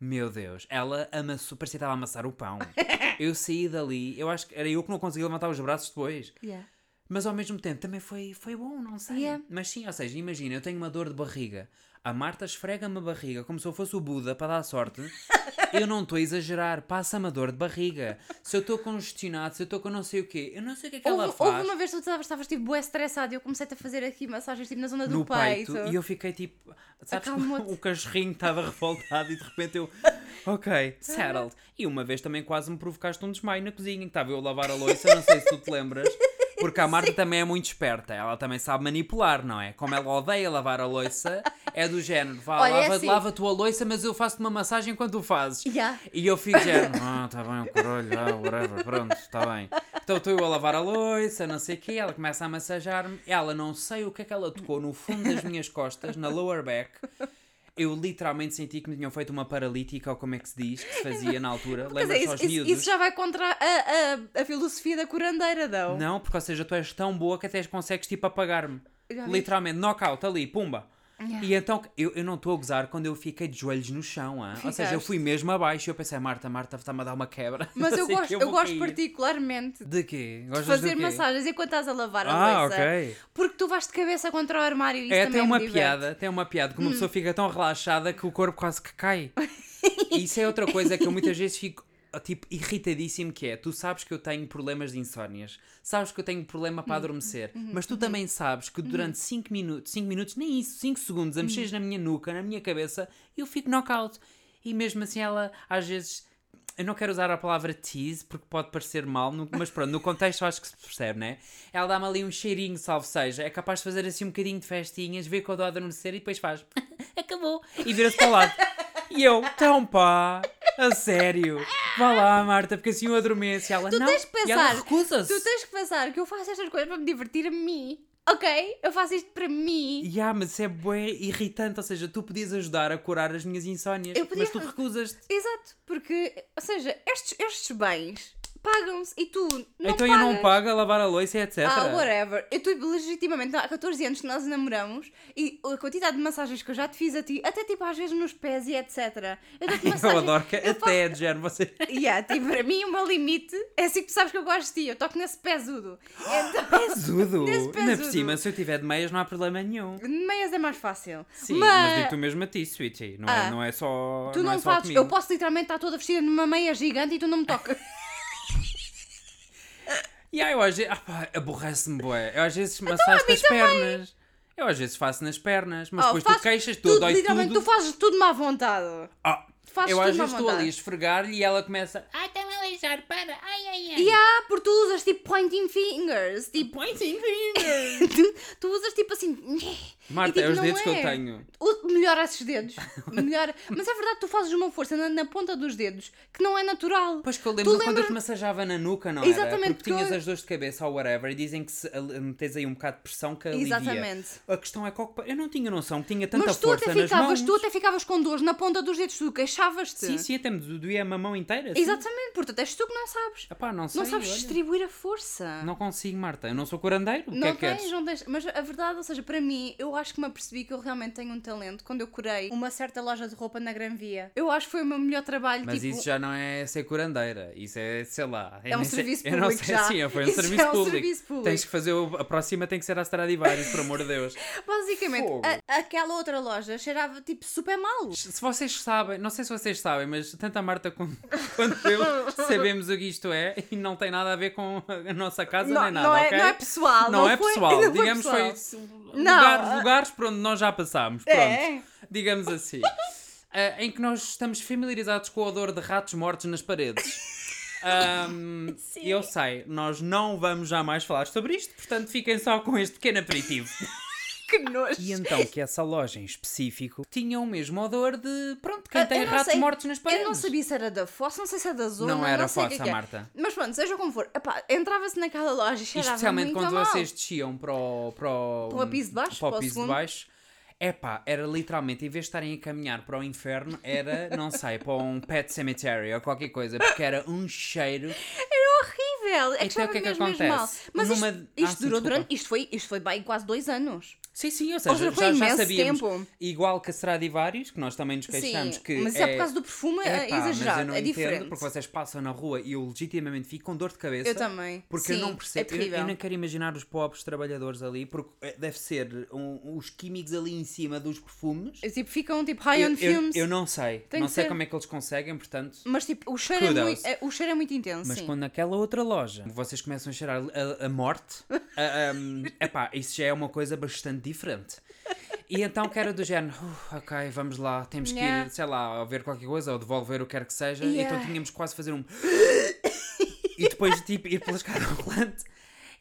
Meu Deus, ela amassou, parecia que estava a amassar o pão. Eu saí dali, eu acho que era eu que não conseguia levantar os braços depois. Yeah. Mas ao mesmo tempo também foi, foi bom, não sei. Yeah. Mas sim, ou seja, imagina, eu tenho uma dor de barriga. A Marta esfrega-me a barriga como se eu fosse o Buda para dar sorte. eu não estou a exagerar, passa-me a dor de barriga. Se eu estou congestionado, se eu estou com não sei o quê, eu não sei o que é que ela Houve, faz. houve uma vez que tu estavas, estavas tipo bué estressado e eu comecei-te a fazer aqui massagens tipo na zona do no peito. peito, e eu fiquei tipo, sabes, o cachorrinho estava revoltado e de repente eu, ok, settled. E uma vez também quase me provocaste um desmaio na cozinha, que estava eu a lavar a louça, não sei se tu te lembras. Porque a Marta também é muito esperta, ela também sabe manipular, não é? Como ela odeia lavar a louça, é do género, vá, Olha, é lava, assim. lava a tua louça, mas eu faço-te uma massagem enquanto tu fazes. Yeah. E eu fico género, ah, tá bem, o caralho, ah, whatever, pronto, está bem. Então estou eu a lavar a louça, não sei o quê, ela começa a massajar-me, ela não sei o que é que ela tocou no fundo das minhas costas, na lower back. Eu literalmente senti que me tinham feito uma paralítica, ou como é que se diz, que se fazia na altura. Dizer, Lembras-te isso, aos isso- isso já vai contra a, a, a filosofia da curandeira, não? Não, porque, ou seja, tu és tão boa que até consegues, tipo, apagar-me. Literalmente, knockout ali, pumba. Yeah. E então, eu, eu não estou a gozar quando eu fiquei de joelhos no chão, ah. ou seja, eu fui mesmo abaixo e eu pensei, Marta, Marta, está-me a dar uma quebra. Mas eu Assim gosto, eu vou gosto cair. particularmente De quê? de fazer quê? massagens enquanto estás a lavar a Ah, louça. ok. Porque tu vais de cabeça contra o armário e isso É, também tem uma me diverte. piada, tem uma piada que uma Hum. pessoa fica tão relaxada que o corpo quase que cai. E isso é outra coisa que eu muitas vezes fico tipo irritadíssimo que é, tu sabes que eu tenho problemas de insónias, sabes que eu tenho problema para adormecer, Uhum. mas tu também sabes que durante 5 minutos, 5 minutos, nem isso, 5 segundos, a mexeres na minha nuca, na minha cabeça, eu fico knockout. E mesmo assim ela às vezes eu não quero usar a palavra tease porque pode parecer mal, mas pronto, no contexto acho que se percebe, né? Ela dá-me ali um cheirinho, salve seja, é capaz de fazer assim um bocadinho de festinhas, ver que eu dou a adormecer e depois faz acabou e vira-se para o lado. E eu, então pá, a sério, vá lá, Marta, porque assim eu adormeço. E ela, Tu não, tens que e ela pensar, recusa-se. Tu tens que pensar que eu faço estas coisas para me divertir a mim. Ok? Eu faço isto para mim. Ya, mas isso é bué irritante, ou seja, tu podias ajudar a curar as minhas insónias, Eu podia mas tu recusas-te. Exato, porque, ou seja, estes, estes bens pagam-se e tu não então pagas. eu não pago a lavar a louça e etc. Ah, whatever. Eu estou legitimamente há 14 anos que nós namoramos e a quantidade de massagens que eu já te fiz a ti, até tipo às vezes nos pés e etc. Eu dou-te Eu massagem. adoro que eu até é de género você. Yeah, tipo, para mim o meu limite é assim que tu sabes que eu gosto de ti, eu toco nesse pezudo. Então, Pesudo! Nesse Ainda por pesudo. cima, se eu tiver de meias não há problema nenhum. de meias é mais fácil. Sim, mas, mas digo tu mesmo a ti, Sweetie. Não, Ah. é, não é só. tu não, não, é fazes. Eu posso literalmente estar toda vestida numa meia gigante e tu não me tocas. E aí eu às vezes. Ah, aborrece-me, boé. Eu às vezes massajo nas pernas. Eu às vezes faço nas pernas, mas Oh, depois tu queixas, tu tudo, dói literalmente, tudo. tu fazes tudo-me à vontade. Ah, eu tudo às vezes estou ali a esfregar-lhe e ela começa. Ai, está-me a aleijar, para. Ai, ai, ai. E há, porque tu usas tipo pointing fingers. Tipo, Pointing finger. tu, tu usas tipo assim. Marta, tipo, é os dedos que eu é. tenho. O- Melhora esses dedos. Melhora. Mas é verdade, tu fazes uma força na, na ponta dos dedos que não é natural. Pois que eu lembro quando eu te massajava na nuca, não Exatamente, era? Porque tinhas eu- as dores de cabeça ou whatever e dizem que se metes aí um bocado de pressão que alivia. Exatamente. A questão é que eu não tinha noção que tinha tanta Mas tu força até nas ficavas, mãos. tu até ficavas com dores na ponta dos dedos, tu queixavas-te. Sim, sim, até me doía a mão inteira. sim. Exatamente, portanto és tu que não sabes. Epá, não sei, não sabes olha. distribuir a força. Não consigo, Marta. Eu não sou curandeiro. Que Não é que tens, queres? não tens. Mas a verdade, ou seja, para mim, eu acho que me apercebi que eu realmente tenho um talento quando eu curei uma certa loja de roupa na Gran Via. Eu acho que foi o meu melhor trabalho. Mas tipo, isso já não é ser curandeira. Isso é, sei lá. eu É um sei- serviço eu não público sei, já. Sim, foi um Isso serviço é um público. serviço público. Tens que fazer. o- A próxima tem que ser a Stradivarius, por amor de Deus. Basicamente, a- aquela outra loja cheirava tipo super mal. Se vocês sabem, não sei se vocês sabem, mas tanto a Marta como, quanto eu sabemos o que isto é e não tem nada a ver com a nossa casa Não, nem nada, não é, ok? não é pessoal. Não é foi- pessoal, não foi digamos pessoal. foi Não. lugares, lugares por onde nós já passámos, pronto, É. digamos assim, Ah, em que nós estamos familiarizados com o odor de ratos mortos nas paredes. Sim. eu sei, nós não vamos jamais falar sobre isto, portanto fiquem só com este pequeno aperitivo. Que nojo. E então que essa loja em específico tinha o mesmo odor de, pronto, quem tem Eu não ratos sei- mortos nas paredes. Eu não sabia se era da fossa, não sei se é da zona. Não era sei o que fossa, é que é. Marta. Mas pronto, seja como for, entrava-se naquela loja e cheirava Especialmente muito quando mal. vocês desciam para o, para o, Para o piso de baixo, para o piso de baixo. Epá, era literalmente, em vez de estarem a caminhar para o inferno, era, não sei, para um pet cemetery ou qualquer coisa, porque era um cheiro. Era horrível. É que Então, o que é que acontece? Mas Numa- isto, Ah, isto sim, durou desculpa. durante. Isto foi, isto foi bem quase dois anos. Sim, sim, ou seja, seja, foi já, já sabíamos. tempo. Igual que a Stradivarius, que nós também nos queixamos Sim, que. mas isso é por causa do perfume é, Epá, mas eu exagerado, não é entendo, diferente. Porque vocês passam na rua e eu legitimamente fico com dor de cabeça. Eu também. Porque eu Sim, não É percebo. eu, terrível. eu nem quero imaginar os pobres trabalhadores ali, porque eh, deve ser um- os químicos ali em cima dos perfumes. Tipo, ficam tipo high Eu, on eu, fumes. eu não sei. Tem não sei ser. como é que eles conseguem, portanto. Mas tipo, o cheiro, é muito, é- o cheiro é muito intenso. Mas sim. quando naquela outra loja vocês começam a cheirar a, a morte, a, um, epá, isso já é uma coisa bastante diferente. E então que era do género, "Uh, ok, vamos lá, temos que ir, sei lá, a ver qualquer coisa ou devolver o que quer que seja. Yeah. Então tínhamos quase fazer um. e depois tipo ir pela escada rolante.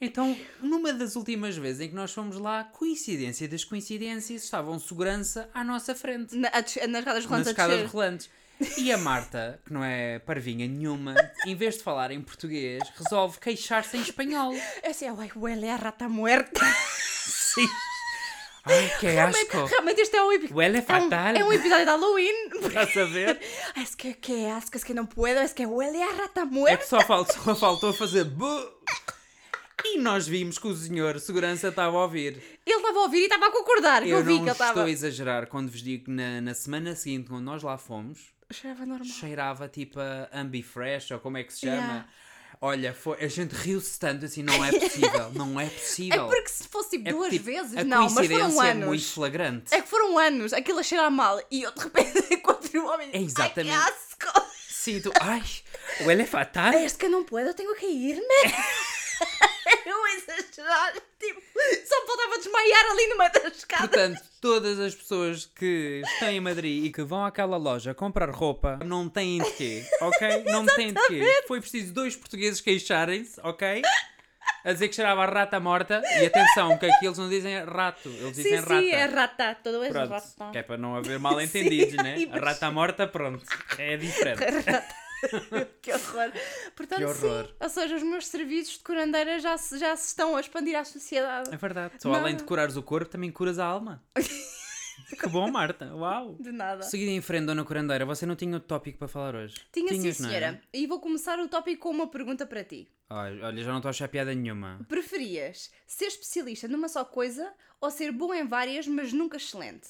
Então, numa das últimas vezes em que nós fomos lá, coincidência das coincidências, estava um segurança à nossa frente Na, nas escadas rolantes nas escadas rolantes. E a Marta, que não é parvinha nenhuma, em vez de falar em português, resolve queixar-se em espanhol. É assim, ai, huele a rata muerta. Sim. Ai, que asco. Realmente este é um, epi- Huele é um, fatal. é um episódio de Halloween. Estás a ver? Ai, es que, que asco, es que não puedo, es que huele a rata É muerta. que só faltou, só faltou fazer. E nós vimos que o senhor segurança estava a ouvir. Ele estava a ouvir e estava a concordar. Eu, Eu vi não que ele estou estava. a exagerar quando vos digo que na, na semana seguinte, quando nós lá fomos, Cheirava normal. cheirava tipo a Ambifresh, ou como é que se chama. Yeah. Olha, foi, a gente riu-se tanto assim, não é possível, não é É possível. porque se fosse tipo É duas tipo, vezes, a não, mas foram é anos. muito flagrante. É que foram anos, aquilo a cheirar mal e eu de repente encontro o homem e É exatamente. Ai, que asco! Sim, tu, ai, huele fatal. Es que não puedo, tenho que irme. eu a exagerar, tipo, só faltava desmaiar ali no meio da escada. Portanto, todas as pessoas que estão em Madrid e que vão àquela loja comprar roupa não têm de quê, ok? Não têm de quê. Foi preciso dois portugueses queixarem-se, ok? A dizer que cheirava a rata morta. E atenção, que aqui eles não dizem rato, eles Sim, dizem sim, rata. é rata, todo é rata. que é para não haver mal entendidos, né? Sim, A mas- rata morta, pronto, é diferente. que horror. Portanto, Que horror. sim. Ou seja, os meus serviços de curandeira já se, já se estão a expandir à sociedade. É verdade. Só Não. além de curares o corpo, também curas a alma. que bom, Marta. Uau. De nada. Seguida em frente, Dona Curandeira, você não tinha outro tópico para falar hoje? Tinha Tinhas, sim, senhora. E vou começar o tópico com uma pergunta para ti. Ai, olha, já não estou a achar piada nenhuma. Preferias ser especialista numa só coisa ou ser bom em várias, mas nunca excelente?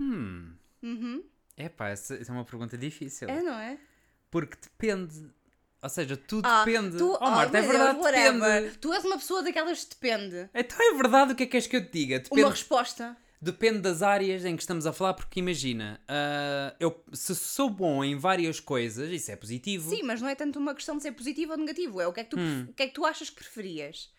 Hum. Uhum. Epá, essa, essa é uma pergunta difícil. É, não é? Porque depende. Ou seja, tudo Ah, depende. tu, oh, Marta, é meu verdade, Deus, whatever. depende. Tu és uma pessoa daquelas que depende. Então é verdade o que é que queres que eu te diga? Depende, Uma resposta. depende das áreas em que estamos a falar, porque imagina, ah, eu, se sou bom em várias coisas, isso é positivo. Sim, mas não é tanto uma questão de ser positivo ou negativo. É o que é que tu, Hum. o que é que tu achas que preferias.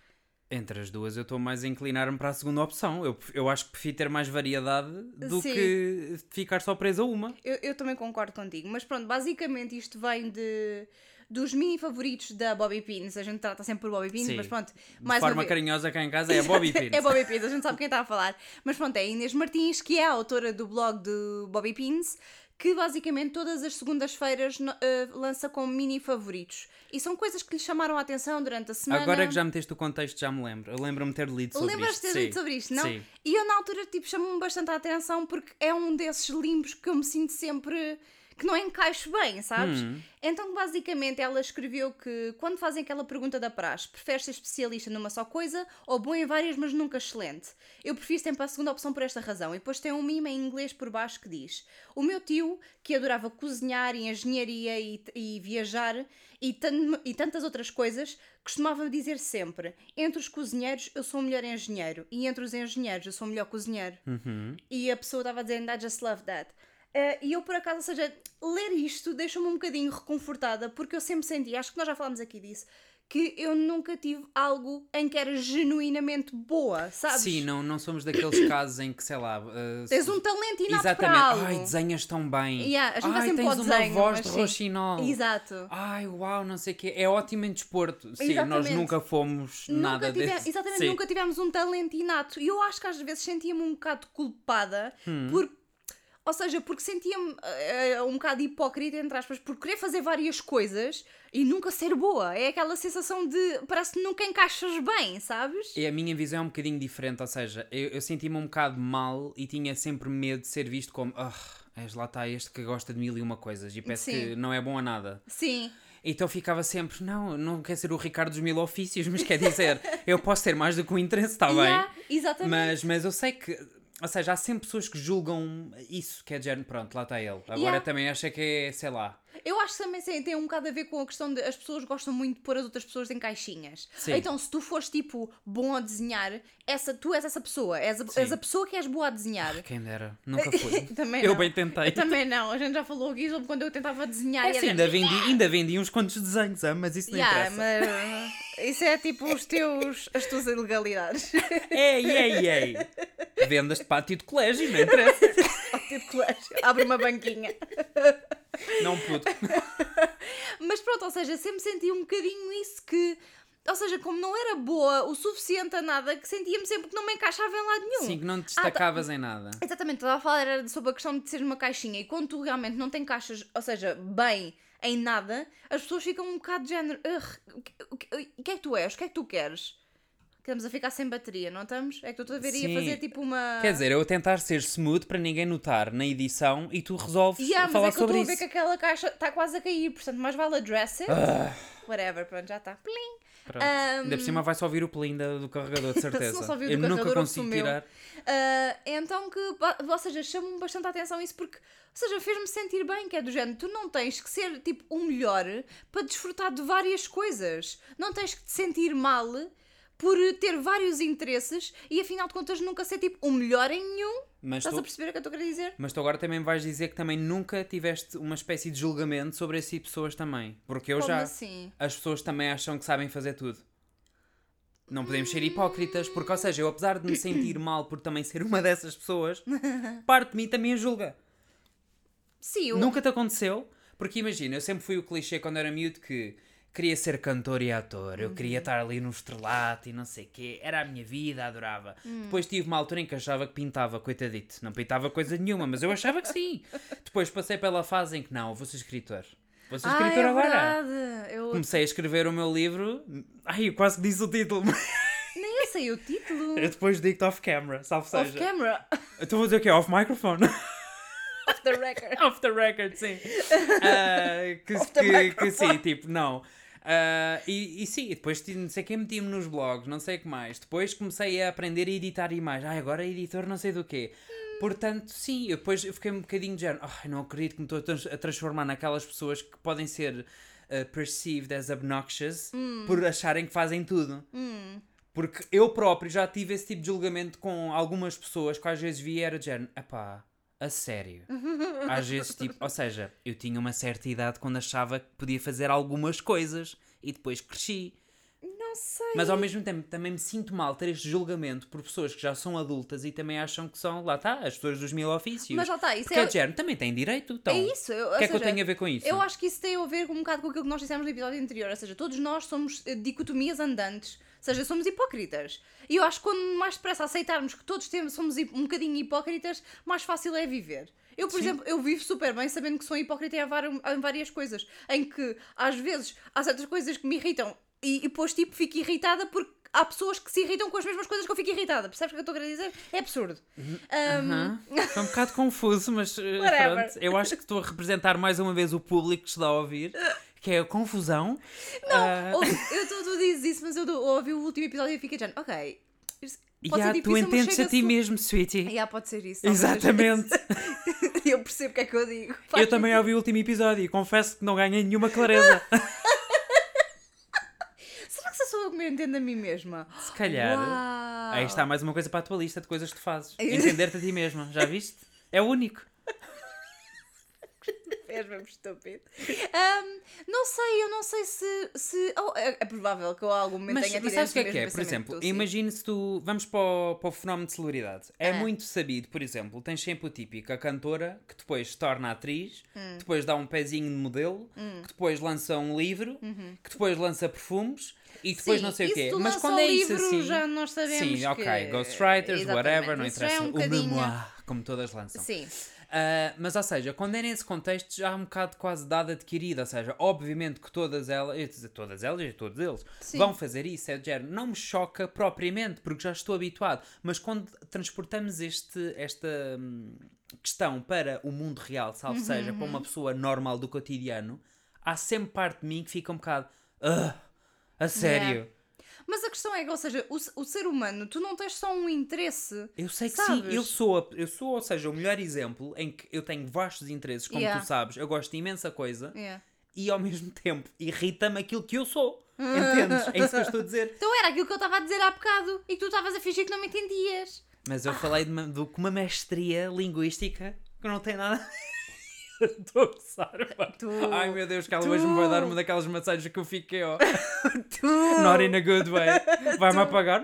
Entre as duas, eu estou mais a inclinar-me para a segunda opção. Eu, eu acho que prefiro ter mais variedade do Sim. que ficar só presa a uma. Eu, eu também concordo contigo. Mas pronto, basicamente isto vem de dos mini favoritos da Bobby Pins. A gente trata sempre por Bobby Pins, Sim. mas pronto. De Mais uma forma vez. carinhosa cá em casa é a Bobby Pins. é Bobby Pins, a gente sabe quem está a falar. Mas pronto, é a Inês Martins, que é a autora do blog do Bobby Pins, que basicamente todas as segundas-feiras eh, lança como mini favoritos. E são coisas que lhe chamaram a atenção durante a semana. Agora que já meteste o contexto, já me lembro. Eu lembro-me ter lido sobre Lembras-te isto. de ter lido sobre isto, não? Sim. E eu na altura tipo, chamou-me bastante a atenção porque é um desses limbos que eu me sinto sempre que não encaixo bem, sabes? Hum. Então basicamente ela escreveu que quando fazem aquela pergunta da praxe, preferes ser especialista numa só coisa ou bom em várias mas nunca excelente? Eu prefiro sempre a segunda opção por esta razão. E depois tem um mime em inglês por baixo que diz o meu tio, que adorava cozinhar e engenharia e, e viajar e, tan- e tantas outras coisas, costumava dizer sempre: entre os cozinheiros eu sou o melhor engenheiro e entre os engenheiros eu sou o melhor cozinheiro. Uhum. E a pessoa estava a dizer: I just love that. Eh, e eu, por acaso, ou seja, ler isto deixa-me um bocadinho reconfortada porque eu sempre senti, acho que nós já falámos aqui disso, que eu nunca tive algo em que era genuinamente boa, sabes? Sim, não, não somos daqueles casos em que, sei lá. uh, Tens um talento inato Exatamente. para algo. Ai, desenhas tão bem. Yeah, a gente vai Ai, sempre tens uma desenho, voz de roxinol. Exato. Ai, uau, não sei o quê. É ótimo em desporto. Sim, nós Exatamente. nunca fomos nada Nunca tive- desse. Exatamente, Sim. nunca tivemos um talento inato. E eu acho que às vezes sentia-me um bocado culpada Hum. por. Ou seja, porque sentia-me eh, um bocado hipócrita, entre aspas, por querer fazer várias coisas e nunca ser boa. É aquela sensação de parece que nunca encaixas bem, sabes? E a minha visão é um bocadinho diferente, ou seja, eu, eu senti-me um bocado mal e tinha sempre medo de ser visto como ah, és lá está este que gosta de mil e uma coisas e parece Sim. que não é bom a nada. Sim. Então ficava sempre, não, não quer ser o Ricardo dos mil ofícios, mas quer dizer, eu posso ter mais do que um interesse, está bem? Yeah, exatamente. Mas, mas eu sei que, ou seja, há sempre pessoas que julgam isso, que é de género, pronto, lá está ele. Agora Yeah. também acha que é, sei lá. Eu acho que também sim, tem um bocado a ver com a questão de as pessoas gostam muito de pôr as outras pessoas em caixinhas. Sim. Então, se tu fores tipo bom a desenhar, essa, tu és essa pessoa, és a, és a pessoa que és boa a desenhar. Quem dera, nunca fui. Também eu não. bem tentei. Eu também não, a gente já falou aqui quando eu tentava desenhar. É e assim, era- ainda vendi, ainda vendi uns quantos desenhos, ah, mas isso não Yeah, interessa. mas isso é tipo os teus, as tuas ilegalidades. Ei, ei, ei. Vendas de pátio de colégio, não interessa. De colégio. Abre uma banquinha. Não pude. Mas pronto, ou seja, sempre senti um bocadinho isso que. Ou seja, como não era boa o suficiente a nada, que sentia-me sempre que não me encaixava em lado nenhum. Sim, que não te Ah, destacavas em nada. Exatamente, estava a falar era sobre a questão de seres uma caixinha e quando tu realmente não te encaixas, ou seja, bem em nada, as pessoas ficam um bocado de género. "Ugh, o que, o que- o que é que tu és? O que é que tu queres? Estamos a ficar sem bateria, não estamos? É que eu estou a ver e a Sim. fazer tipo uma. Quer dizer, eu a tentar ser smooth para ninguém notar na edição e tu resolves Yeah, mas falar é que eu sobre estou a ver isso. que aquela caixa está quase a cair, portanto, mais vale address it. Ah, Whatever, pronto, já está. Plim. pronto. Ahm, Ainda por cima vai só ouvir o pelim da- do carregador, de certeza. Se não só eu do nunca carregador, consigo tirar. Ah, então que, ou seja, chamam-me bastante a atenção isso porque, ou seja, fez-me sentir bem, que é do género, tu não tens que ser tipo o melhor para desfrutar de várias coisas. Não tens que te sentir mal por ter vários interesses e afinal de contas nunca ser tipo o melhor em nenhum. Mas Estás tu, a perceber o que eu estou a querer dizer? mas tu agora também vais dizer que também nunca tiveste uma espécie de julgamento sobre esse tipo de pessoas também. Porque eu Como já. assim? As pessoas também acham que sabem fazer tudo. Não podemos ser hipócritas, porque, ou seja, eu apesar de me sentir mal por também ser uma dessas pessoas, parte de mim também a julga. Sim, eu... Nunca te aconteceu? Porque imagina, eu sempre fui o clichê quando era miúdo que queria ser cantor e ator, eu Uhum. queria estar ali no estrelato e não sei o quê, era a minha vida, adorava. Hum. Depois tive uma altura em que achava que pintava, coitadito, não pintava coisa nenhuma, mas eu achava que sim. Depois passei pela fase em que não, vou ser escritor. Vou ser Ah, escritor é agora. verdade. Eu Comecei a escrever o meu livro, ai, eu quase que disse o título, nem eu sei o título. eu depois digo off camera, salve Off seja. camera. Então vou dizer o quê? Off microphone? Off the record. Off the record, sim. Ah, que, Off que, que sim, tipo, não. Ah, e, e sim, depois não sei quem meti-me nos blogs, não sei o que mais. Depois comecei a aprender a editar imagens. Ai, agora é editor não sei do quê. Portanto, sim, eu depois eu fiquei um bocadinho de género. Ai, não acredito que me estou a trans- a transformar naquelas pessoas que podem ser ah, perceived as obnoxious por acharem que fazem tudo. Porque eu próprio já tive esse tipo de julgamento com algumas pessoas que às vezes via e era de género, epá, a sério. Às vezes, tipo, ou seja, eu tinha uma certa idade quando achava que podia fazer algumas coisas e depois cresci. Não sei. Mas ao mesmo tempo também me sinto mal ter este julgamento por pessoas que já são adultas e também acham que são, lá está, as pessoas dos mil ofícios. Mas lá está, isso Porque é de género, também têm direito. Então, é isso. eu- O que é que eu seja, tenho a ver com isso? Eu acho que isso tem a ver com um bocado com aquilo que nós dissemos no episódio anterior, ou seja, todos nós somos eh, dicotomias andantes, seja, somos hipócritas. E eu acho que quando mais depressa aceitarmos que todos temos, somos um bocadinho hipócritas, mais fácil é viver. Eu, por Sim. exemplo, eu vivo super bem sabendo que sou hipócrita em várias coisas, em que às vezes há certas coisas que me irritam e, e depois tipo fico irritada porque há pessoas que se irritam com as mesmas coisas que eu fico irritada. Percebes o que eu estou a dizer? É absurdo. Um, Aham. Estou um bocado confuso, mas eh, pronto. Eu acho que estou a representar mais uma vez o público que está a ouvir, que é a confusão. Ah, Ou- eu, tu, dizes isso, mas eu ouvi o último episódio e fiquei já, ok. Pode yeah, tu entendes a ti mesmo, sweetie. Yeah, pode ser isso. Exatamente. eu percebo o que é que eu digo. Eu Faz também ouvi o último episódio e confesso que não ganhei nenhuma clareza. Será que sou eu que me entendo a mim mesma? Se calhar. Uau. Aí está mais uma coisa para a tua lista de coisas que tu fazes. Entender-te a ti mesma. Já viste? É o único. És mesmo estúpido. Ahm, não sei, eu não sei se. se oh, é, é provável que eu algum momento Mas, tenha mas tido sabes o que é que é? Por exemplo, imagine se tu. Vamos para o, para o fenómeno de celebridade. É Ah. muito sabido, por exemplo, tens sempre o típico, a cantora que depois se torna atriz, Hum. depois dá um pezinho de modelo, que depois lança um livro, que depois lança perfumes e depois Uhum. Sim, não sei o quê. Mas quando é isso livro, assim. já nós sabemos Sim, ok. Ghostwriters, whatever, não é interessa. um o memoir, como todas lançam. Sim. Ah, mas, ou seja, quando é nesse contexto já há um bocado quase dado adquirido. Ou seja, obviamente que todas elas, todas elas e todos eles, Sim. vão fazer isso. É de género, não me choca propriamente, porque já estou habituado. Mas quando transportamos este, esta hum, questão para o mundo real, salvo seja, para uma pessoa normal do cotidiano, há sempre parte de mim que fica um bocado. "Ugh, a sério. Mas a questão é que, ou seja, o, o ser humano, tu não tens só um interesse. Eu sei que Sabes? sim, eu sou, a- eu sou, ou seja, o melhor exemplo em que eu tenho vastos interesses, como Yeah. tu sabes, eu gosto de imensa coisa Yeah. e ao mesmo tempo irrita-me aquilo que eu sou. Entendes? É isso que eu estou a dizer. Então era aquilo que eu estava a dizer há bocado e que tu estavas a fingir que não me entendias. Mas eu falei de uma, de uma mestria linguística que não tem nada. Estou a gozar. Tu- Ai meu Deus, que ela tu- hoje me vai dar uma daquelas massagens que eu fiquei, ó. Tu, Not in a good way. Vai-me apagar.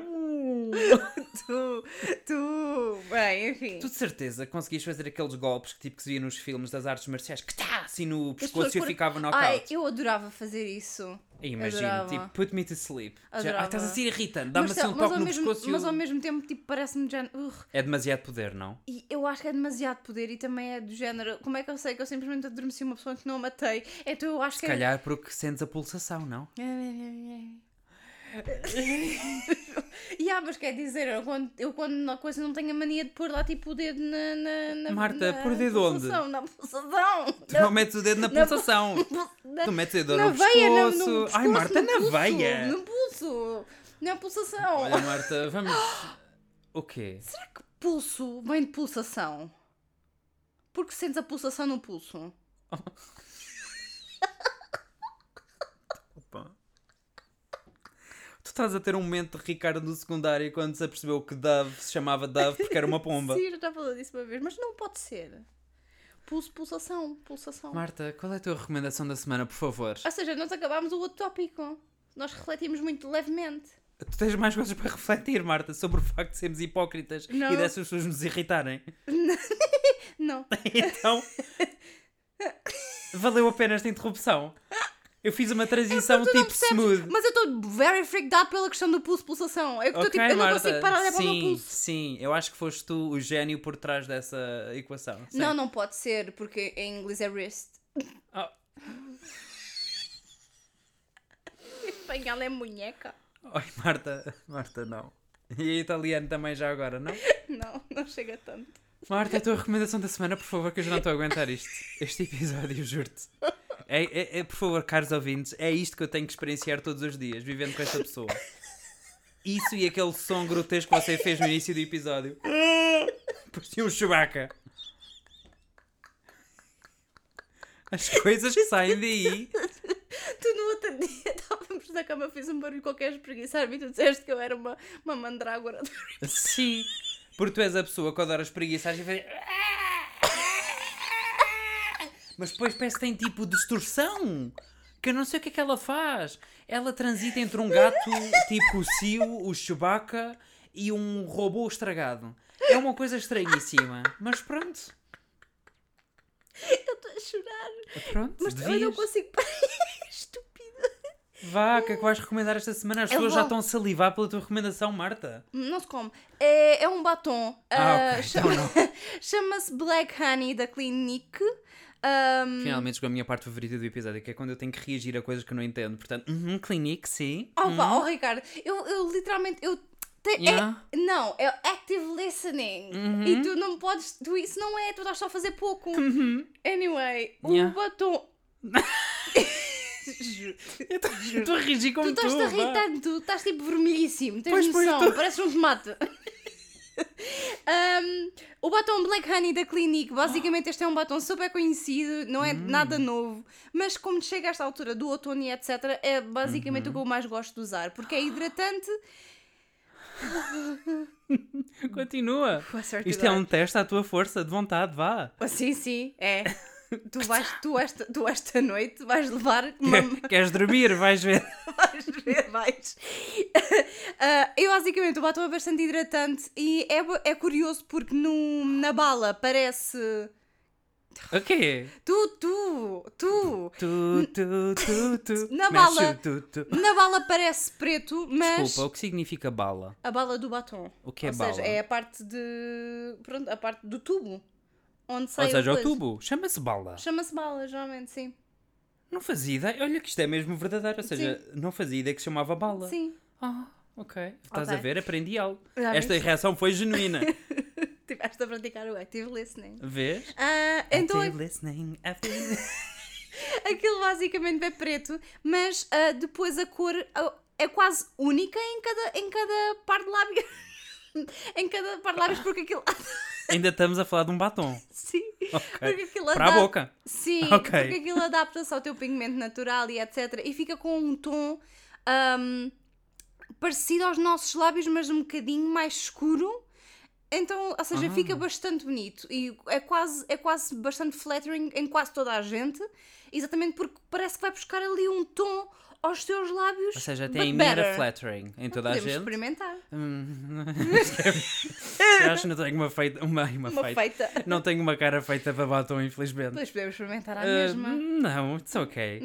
tu, tu. Bem, enfim. Tu de certeza conseguiste fazer aqueles golpes que tipo que se via nos filmes das artes marciais que tá assim no pescoço e eu por- ficava Ai, knockout. eu adorava fazer isso. Imagino, tipo, put me to sleep. Adorava. ai, estás assim irritante, dá-me assim um toque no mesmo, pescoço mas ao mesmo tempo, tipo, parece-me de género. "Ugh". É demasiado poder, não? E eu acho que é demasiado poder e também é do género. Como é que eu sei que eu simplesmente adormeci uma pessoa que não a matei? Então eu acho Se que calhar porque sentes a pulsação, não? E ah, mas quer dizer, eu quando, eu quando na coisa não tenho a mania de pôr lá tipo o dedo na. na, na Marta, na pôr o dedo onde? pulsação, Na pulsação! Tu não metes o dedo na na- pulsação. Na, Tu metes o dedo na no veia, pescoço. no Ai, pescoço, Marta, no na pulso, veia. No pulso! Na pulsação! Olha, Marta, vamos. O quê? Será que pulso vem de pulsação? Porque sentes a pulsação no pulso? Opa. Tu estás a ter um momento de Ricardo do secundário quando se apercebeu que Dove se chamava Dove porque era uma pomba. Sim, já falou disso uma vez, mas não pode ser. Pulso, pulsação, pulsação. Marta, qual é a tua recomendação da semana, por favor? Ou seja, nós acabámos o outro tópico. Nós refletimos muito levemente. Tu tens mais coisas para refletir, Marta, sobre o facto de sermos hipócritas Não. e dessas pessoas nos irritarem. Não. Então, valeu a pena esta interrupção. Eu fiz uma transição Tu não tipo smooth. mas eu estou very freaked out pela questão do pulso, pulsação. É que estou Ok, tipo, eu não Marta. consigo parar de olhar para o meu sim, pulso. sim, eu acho que foste tu o gênio por trás dessa equação. Sim. Não, não pode ser, porque em inglês é wrist. Oh, Em espanhol é munheca. Ai, Marta, Marta, não. E italiano também já agora, não? Não, não chega tanto. Marta, a tua recomendação da semana, por favor, que eu já não estou a aguentar isto. Este episódio, juro-te. É, é, é, por favor, caros ouvintes, é isto que eu tenho que experienciar todos os dias, vivendo com esta pessoa. Isso e aquele som grotesco que você fez no início do episódio. Parecia um Chewbacca. As coisas que saem daí. Tu no outro dia estávamos na cama, fiz um barulho qualquer espreguiçar-me e tu disseste que eu era uma, uma mandrágora. Sim. Porque tu és a pessoa que adora espreguiçar e faz... Mas depois parece que tem tipo distorção. Que eu não sei o que é que ela faz. Ela transita entre um gato tipo o Cio, o Chewbacca e um robô estragado. É uma coisa estranhíssima. Mas pronto. Eu estou a chorar. Pronto, Mas eu não devias. consigo parar. Estúpida. Vá, o que é que vais recomendar esta semana? As Eu pessoas já estão a salivar pela tua recomendação, Marta. Não se come. É, é um batom. Ah, Ah, ok, chama- então não. Chama-se Black Honey da Clinique. Um, Finalmente chegou a minha parte favorita do episódio, que é quando eu tenho que reagir a coisas que eu não entendo. Portanto, uhum, clinique, sim. Oh, pá, uhum. oh, Ricardo, eu, eu literalmente. Eu te- é- Yeah. não, é active listening. Uhum. E tu não podes. Tu, isso não é, tu estás só a fazer pouco. Anyway, o Uhum. Yeah. batom. Juro. Eu estou- a Tu como tu. estás-te a vá. rir tanto, tu estás tipo vermelhíssimo, tens Pois, pois, noção, tô. pareces um tomate. Um, o batom Black Honey da Clinique, basicamente este é um batom super conhecido, não Hum. é nada novo, mas como chega a esta altura do outono e etc, é basicamente Uhum. o que eu mais gosto de usar, porque é hidratante. Continua. Isto é um teste à tua força de vontade, vá. Ah, Sim, sim, é. Tu, vais, tu, esta, tu esta noite vais levar uma, Quer- Queres dormir? Vais ver. vais ver, vais. Ah, eu basicamente o batom é bastante hidratante e é, é curioso porque no, na bala parece. O quê? Tu, tu, tu. Tu, tu, tu, tu. Na bala. tu, tu. Na bala parece preto, mas. Desculpa, o que significa bala? A bala do batom. O que é Ou bala? seja, é a parte de. Pronto, a parte do tubo. Onde sai Ou seja, o tubo. Chama-se bala. Chama-se bala, geralmente, sim. Não fazia ideia. Olha que isto é mesmo verdadeiro. Ou seja, não fazia ideia que se chamava bala. Sim. Ah, ok. Estás Ok. a ver? Aprendi algo. Já Esta viste? reação foi genuína. Tiveste a praticar o active listening. Vês? Ah, então, Active listening. active- Aquilo basicamente é preto, mas ah, depois a cor ah, é quase única em cada, em cada par de lábios. em cada par de lábios, porque aquilo. Ainda estamos a falar de um batom. Sim. Porque Ok. aquilo Para a boca. Sim, Ok. porque aquilo adapta-se ao teu pigmento natural e etc. E fica com um tom ahm, parecido aos nossos lábios, mas um bocadinho mais escuro. Então, ou seja, Ah. fica bastante bonito e é quase, é quase bastante flattering em quase toda a gente, exatamente porque parece que vai buscar ali um tom aos teus lábios. Ou seja, tem better. flattering em toda a Podemos gente. experimentar. Hum, Eu acho que não tenho uma feita. Uma, uma, Uma feita. feita. Não tenho uma cara feita para batom, infelizmente. Depois podemos experimentar à Ah, mesma. não, it's ok.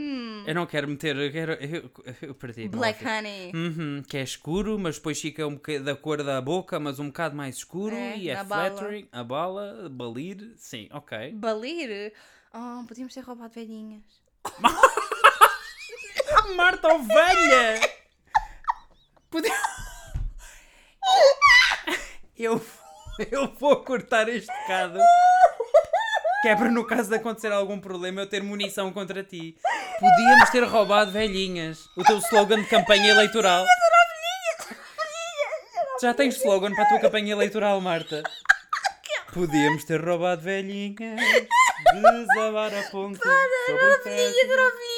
Eu não quero meter. Eu, quero, eu, eu perdi. Black. Honey. Uhum, que é escuro, mas depois fica um bocado da cor da boca, mas um bocado mais escuro É, e é na bala. flattering. A bala, balir, sim, ok. Balir. Oh, podíamos ter roubado velhinhas. Marta Ovelha! Podia... Eu, eu vou cortar este bocado. Que é para no caso de acontecer algum problema eu ter munição contra ti. Podíamos ter roubado velhinhas. O teu slogan de campanha eleitoral. Já tens slogan para a tua campanha eleitoral, Marta? Podíamos ter roubado velhinhas. Desabar a ponte. sobre o teto.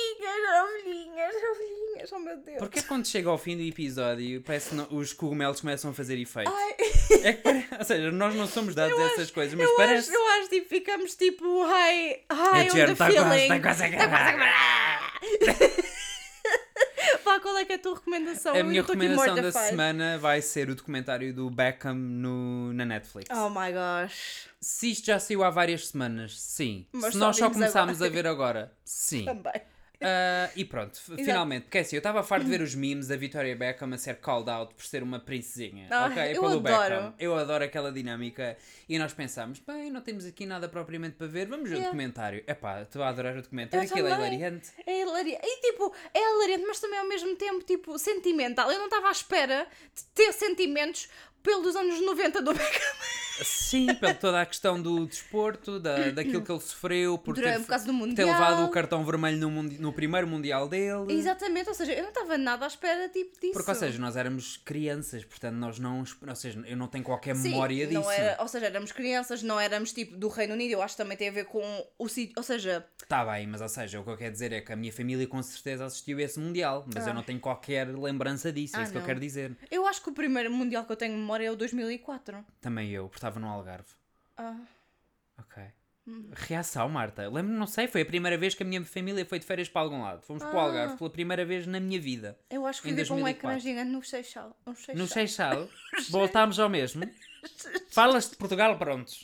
Ovelhinhas, oh meu Deus. Porque quando chega ao fim do episódio, parece que os cogumelos começam a fazer efeito. Ai, É que Ou seja, nós não somos dados a essas coisas, mas eu, parece. acho, eu acho tipo, ficamos tipo high, high É on the tá feeling. quase a acabar. Pá, qual é que é a tua recomendação? A Eu minha recomendação da semana vai ser o documentário do Beckham no, na Netflix. Oh my gosh. Se isto já saiu há várias semanas, sim. Mas Se nós só começámos agora. a ver agora, sim. Também. Ah, e pronto, f- finalmente, porque é assim, eu estava farto de ver os memes da Victoria Beckham a ser called out por ser uma princesinha, Ah, ok? eu Pelo adoro. Beckham. Eu adoro aquela dinâmica e nós pensámos, bem, não temos aqui nada propriamente para ver, vamos ver o documentário. Epá, estou a adorar o documentário, Eu aquilo é também. hilariante. É hilariante. E tipo, é hilariante, mas também ao mesmo tempo, tipo, sentimental. Eu não estava à espera de ter sentimentos pelos anos 90 do Beckham. Sim, pela toda a questão do desporto, da, daquilo que ele sofreu, por ter, Durante- por causa do ter levado o cartão vermelho no, no primeiro Mundial dele. Exatamente, ou seja, eu não estava nada à espera tipo disso. Porque, ou seja, nós éramos crianças, portanto, nós não. Ou seja, eu não tenho qualquer Sim, memória disso. não era, ou seja, éramos crianças, não éramos tipo do Reino Unido, eu acho que também tem a ver com o sítio, ou seja, Tá bem, mas ou seja, o que eu quero dizer é que a minha família com certeza assistiu a esse Mundial, mas eu Ah. não tenho qualquer lembrança disso, é Ah, isso que eu não. quero dizer. eu acho que o primeiro mundial que eu tenho memória é o 2004. Também eu, porque estava no Algarve. Ah, Ok. Hum. Reação, Marta. Lembro-me, não sei, foi a primeira vez que a minha família foi de férias para algum lado. Fomos para o Ah. Algarve pela primeira vez na minha vida. eu acho que fui ver um 2004. ecrã gigante no Seixal. Um Seixal. No Seixal, voltámos ao mesmo. Falas de Portugal, prontos.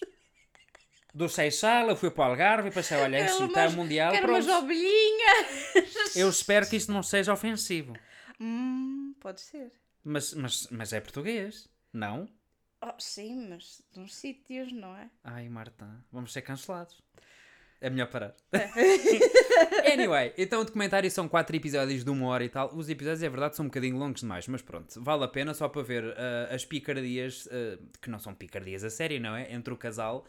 Do Seixal, eu fui para o Algarve e pensei, olha, Quero assim está o umas- Mundial, Quero umas pronto. ovelhinhas. Eu espero que isto não seja ofensivo. Hum, pode ser. Mas, mas, mas é português, não? Oh, sim, mas de uns sítios, não é? Ai, Marta, vamos ser cancelados. É melhor parar. É. anyway, então o documentário são quatro episódios de uma hora e tal. Os episódios, é verdade, são um bocadinho longos demais, mas pronto, vale a pena só para ver ah, as picardias, ah, que não são picardias a sério, não é? Entre o casal.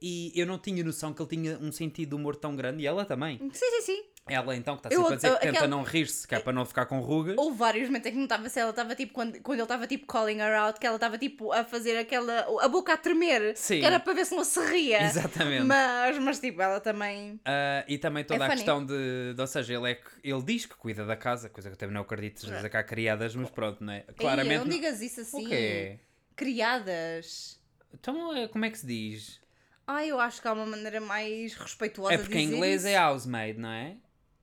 E eu não tinha noção que ele tinha um sentido de humor tão grande, e ela também. Sim, sim, sim. Ela então, que está Eu- sempre a dizer que eu- tenta aquela- não rir-se, que é para não ficar com rugas. Houve vários momentos em que não estava se ela estava tipo, quando, quando ele estava tipo calling her out, que ela estava tipo a fazer aquela. a boca a tremer. Sim. Que era para ver se não se ria. Exatamente. Mas, mas tipo, ela também. Ah, e também toda É a funny. questão de, de- Ou seja, ele, é, que- ele diz que cuida da casa, coisa que eu também não acredito, certeza que há criadas, mas pronto, não é? Claramente. Claramente. não digas isso assim. O quê? Criadas. Então, eh, como é que se diz? Ah, eu acho que há uma maneira mais respeituosa É porque de em dizer inglês isso. é housemaid, não é?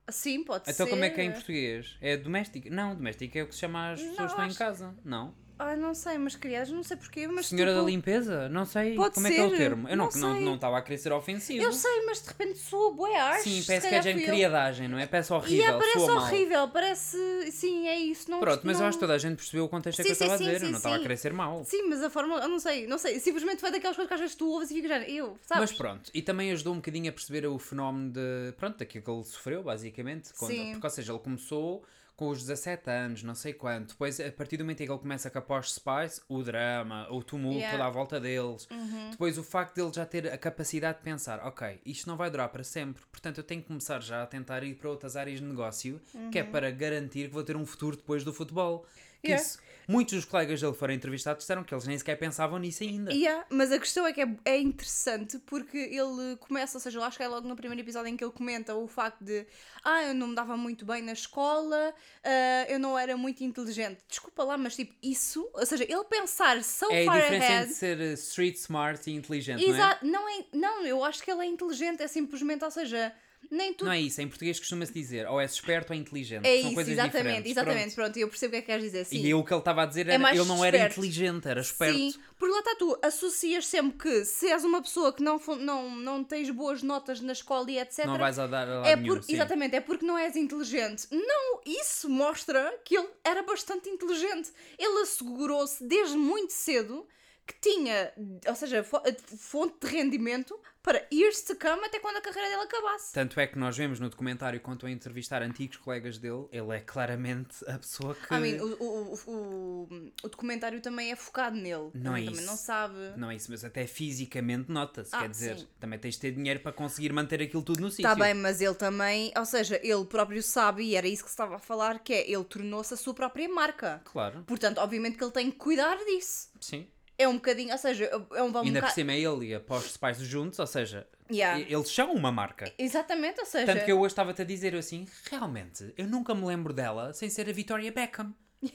Sim, pode ser. Então, como é que é em português? É doméstica? Não, doméstica é o que se chama as pessoas que estão em casa, não? Ai, não sei, mas criadas, não sei porquê, mas Senhora tipo, da limpeza? Não sei. Pode como é que é o ser. termo? Eu não Não estava não, sei. não estava a querer ser ofensivo. Eu sei, mas de repente soa bué arte. Sim, parece que é gente criadagem, não é? Parece E horrível. é, parece soa mal. horrível, parece. Sim, é isso. Não, Pronto, mas não... eu acho que toda a gente percebeu o contexto que Sim, eu estava a dizer. sim, eu não estava a querer ser mau. Sim, mas a forma, eu não sei, não sei. Simplesmente foi daquelas coisas que às vezes tu ouves e ficas já. Eu, sabes? Mas pronto, e também ajudou um bocadinho a perceber o fenómeno de, pronto, daquilo que ele sofreu, basicamente. Quando, Sim. porque, ou seja, ele começou com os 17 anos, não sei quanto. Depois, a partir do momento em que ele começa com a Posh Spice, o drama, o tumulto Yeah. toda à volta deles. Uhum. Depois, o facto dele já ter a capacidade de pensar: ok, isto não vai durar para sempre, portanto, eu tenho que começar já a tentar ir para outras áreas de negócio, que é para garantir que vou ter um futuro depois do futebol. Uhum. Yeah. isso, muitos dos colegas dele foram entrevistados disseram que eles nem sequer pensavam nisso ainda. Yeah, mas a questão é que é, é interessante porque ele começa, ou seja, eu acho que é logo no primeiro episódio em que ele comenta o facto de ah, eu não me dava muito bem na escola, ah, eu não era muito inteligente. Desculpa lá, mas tipo, isso, ou seja, ele pensar so É a far diferença ahead. entre ser uh, street smart e inteligente, não é? Exato, não é? Não, eu acho que ele é inteligente, é simplesmente, ou seja, nem tudo. Não é isso, em português costuma-se dizer ou és esperto ou inteligente. É São isso, coisas exatamente, diferentes. exatamente. Pronto. Pronto, eu percebo o que é que queres dizer. Sim. E o que ele estava a dizer É era mais ele não era esperto. inteligente, era esperto. Sim, porque lá está tu, associas sempre que se és uma pessoa que não, não, não tens boas notas na escola e etc. Não vais a dar a é nenhum. por, exatamente, é porque não és inteligente. Não, isso mostra que ele era bastante inteligente. Ele assegurou-se desde muito cedo que tinha, ou seja, fo- fonte de rendimento para years to come até quando a carreira dele acabasse. Tanto é que nós vemos no documentário, quando estou a entrevistar antigos colegas dele, ele é claramente a pessoa que. I mean, o, o, o, o, documentário também é focado nele. Não é também isso. não sabe. Não é isso, mas até fisicamente nota-se. Ah, quer dizer, sim. também tens de ter dinheiro para conseguir manter aquilo tudo no sítio. Está bem, mas ele também, ou seja, ele próprio sabe, e era isso que se estava a falar, que é ele tornou-se a sua própria marca. Claro, Portanto, obviamente que ele tem que cuidar disso. sim. É um bocadinho, ou seja, é um, um Ainda por bocado. cima é ele e após os pais juntos, ou seja, Yeah. eles são uma marca. Exatamente, ou seja. Tanto que eu hoje estava-te a dizer assim, realmente, eu nunca me lembro dela sem ser a Victoria Beckham.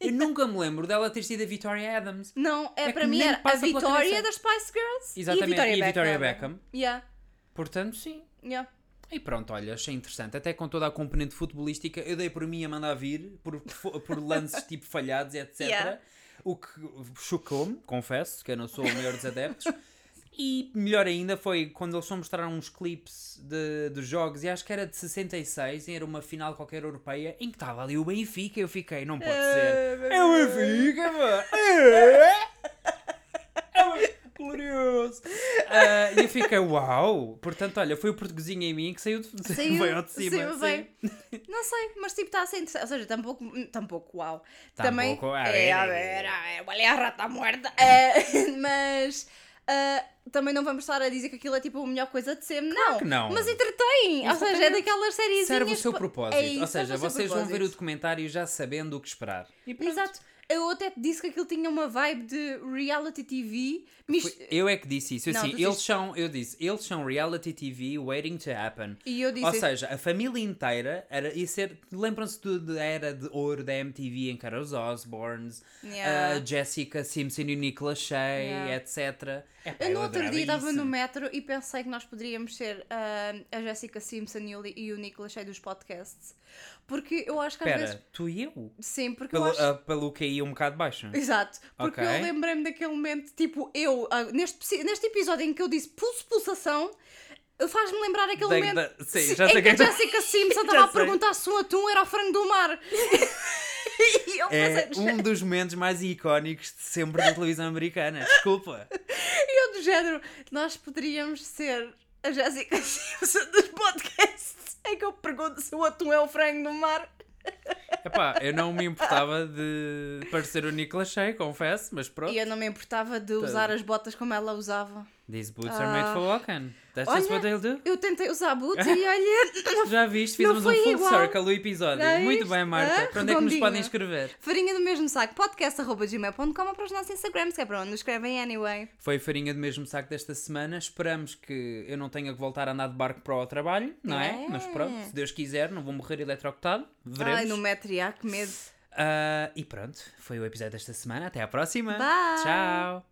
Eu nunca me lembro dela ter sido a Victoria Adams. Não, é, É para mim era a cabeça. das Spice Girls Exatamente, e a Victoria, e a Victoria Beckham. Beckham. Yeah, Portanto, sim. yeah. E pronto, olha, achei interessante. Até com toda a componente futebolística, eu dei por mim a mandar vir, por, por lances tipo falhados etc. Yeah. O que chocou-me, confesso, que eu não sou o maior dos adeptos. E melhor ainda foi quando eles só mostraram uns clipes de, dos jogos, e acho que era de 66, e era uma final qualquer europeia, em que estava ali o Benfica. Eu fiquei, não pode ser. É o Benfica, mano! É! É o- Glorioso! Ah, e eu fiquei, uau! Portanto, olha, foi o portuguesinho em mim que saiu de, Saiu, veio ao de cima. saiu sim. Não sei, mas tipo, está a ser interessante. Ou seja, tampouco, tampouco uau. Também. a é, a ver. ver, a ver, olha a rata morta. É, mas. ah, também não vamos estar a dizer que aquilo é tipo a melhor coisa de sempre, não. que não. Mas entretém. Ou seja, é daquelas séries. Serve o seu propósito. É isso, Ou seja, vocês vão ver o propósito. documentário já sabendo o que esperar. Exato. Eu até te disse que aquilo tinha uma vibe de reality TV. mis- Foi- Eu é que disse isso. Não, assim, eles disseste- são, eu disse, eles são reality TV waiting to happen. E eu disse. Ou seja, a família inteira era, ia ser. Lembram-se da era de ouro da MTV em que eram os Osborns, Yeah. a Jessica Simpson e o Nicolas Shea, Yeah. etc. Epá, Eu no outro dia estava no metro e pensei que nós poderíamos ser ah, a Jessica Simpson e o, e o Nicolas Shea dos podcasts. Porque eu acho que às Espera, vezes. tu e eu? Sim, porque Pelo, eu acho. ah, pelo que ia um bocado baixo. Exato, porque Ok. eu lembrei-me daquele momento, tipo, eu, ah, neste, psi- neste episódio em que eu disse pulso, pulsação, faz-me lembrar aquele Da- momento da- sim, se- já em sei que a que- Jessica Simpson Já estava a sei. perguntar se o atum era o frango do mar. e eu É pensei, um dos momentos mais icónicos de sempre da televisão americana. Desculpa. e eu do género, nós poderíamos ser a Jessica Simpson dos podcasts, em que eu pergunto se o atum é o frango do mar. Epá, eu não me importava de parecer o Nicolas Shea, confesso, mas pronto. E eu não me importava de usar as botas como ela usava. These boots are made for walking. That's just Olha, what they'll do. Eu tentei usar boots e olha, Já viste? Fizemos um full igual. circle o episódio. Já Muito viste? bem, Marta. Ah, para onde é que nos podem escrever? farinha do mesmo saco, podcast.gmail.com ou para os nossos Instagrams, que é para onde nos escrevem anyway. Foi farinha do mesmo saco desta semana. Esperamos que eu não tenha que voltar a andar de barco para o trabalho, não é? É. Mas pronto, se Deus quiser, não vou morrer eletrocutado. Veremos. Ai, no metro, já, que medo. Ah, e pronto, foi o episódio desta semana. Até à próxima. Bye. Tchau.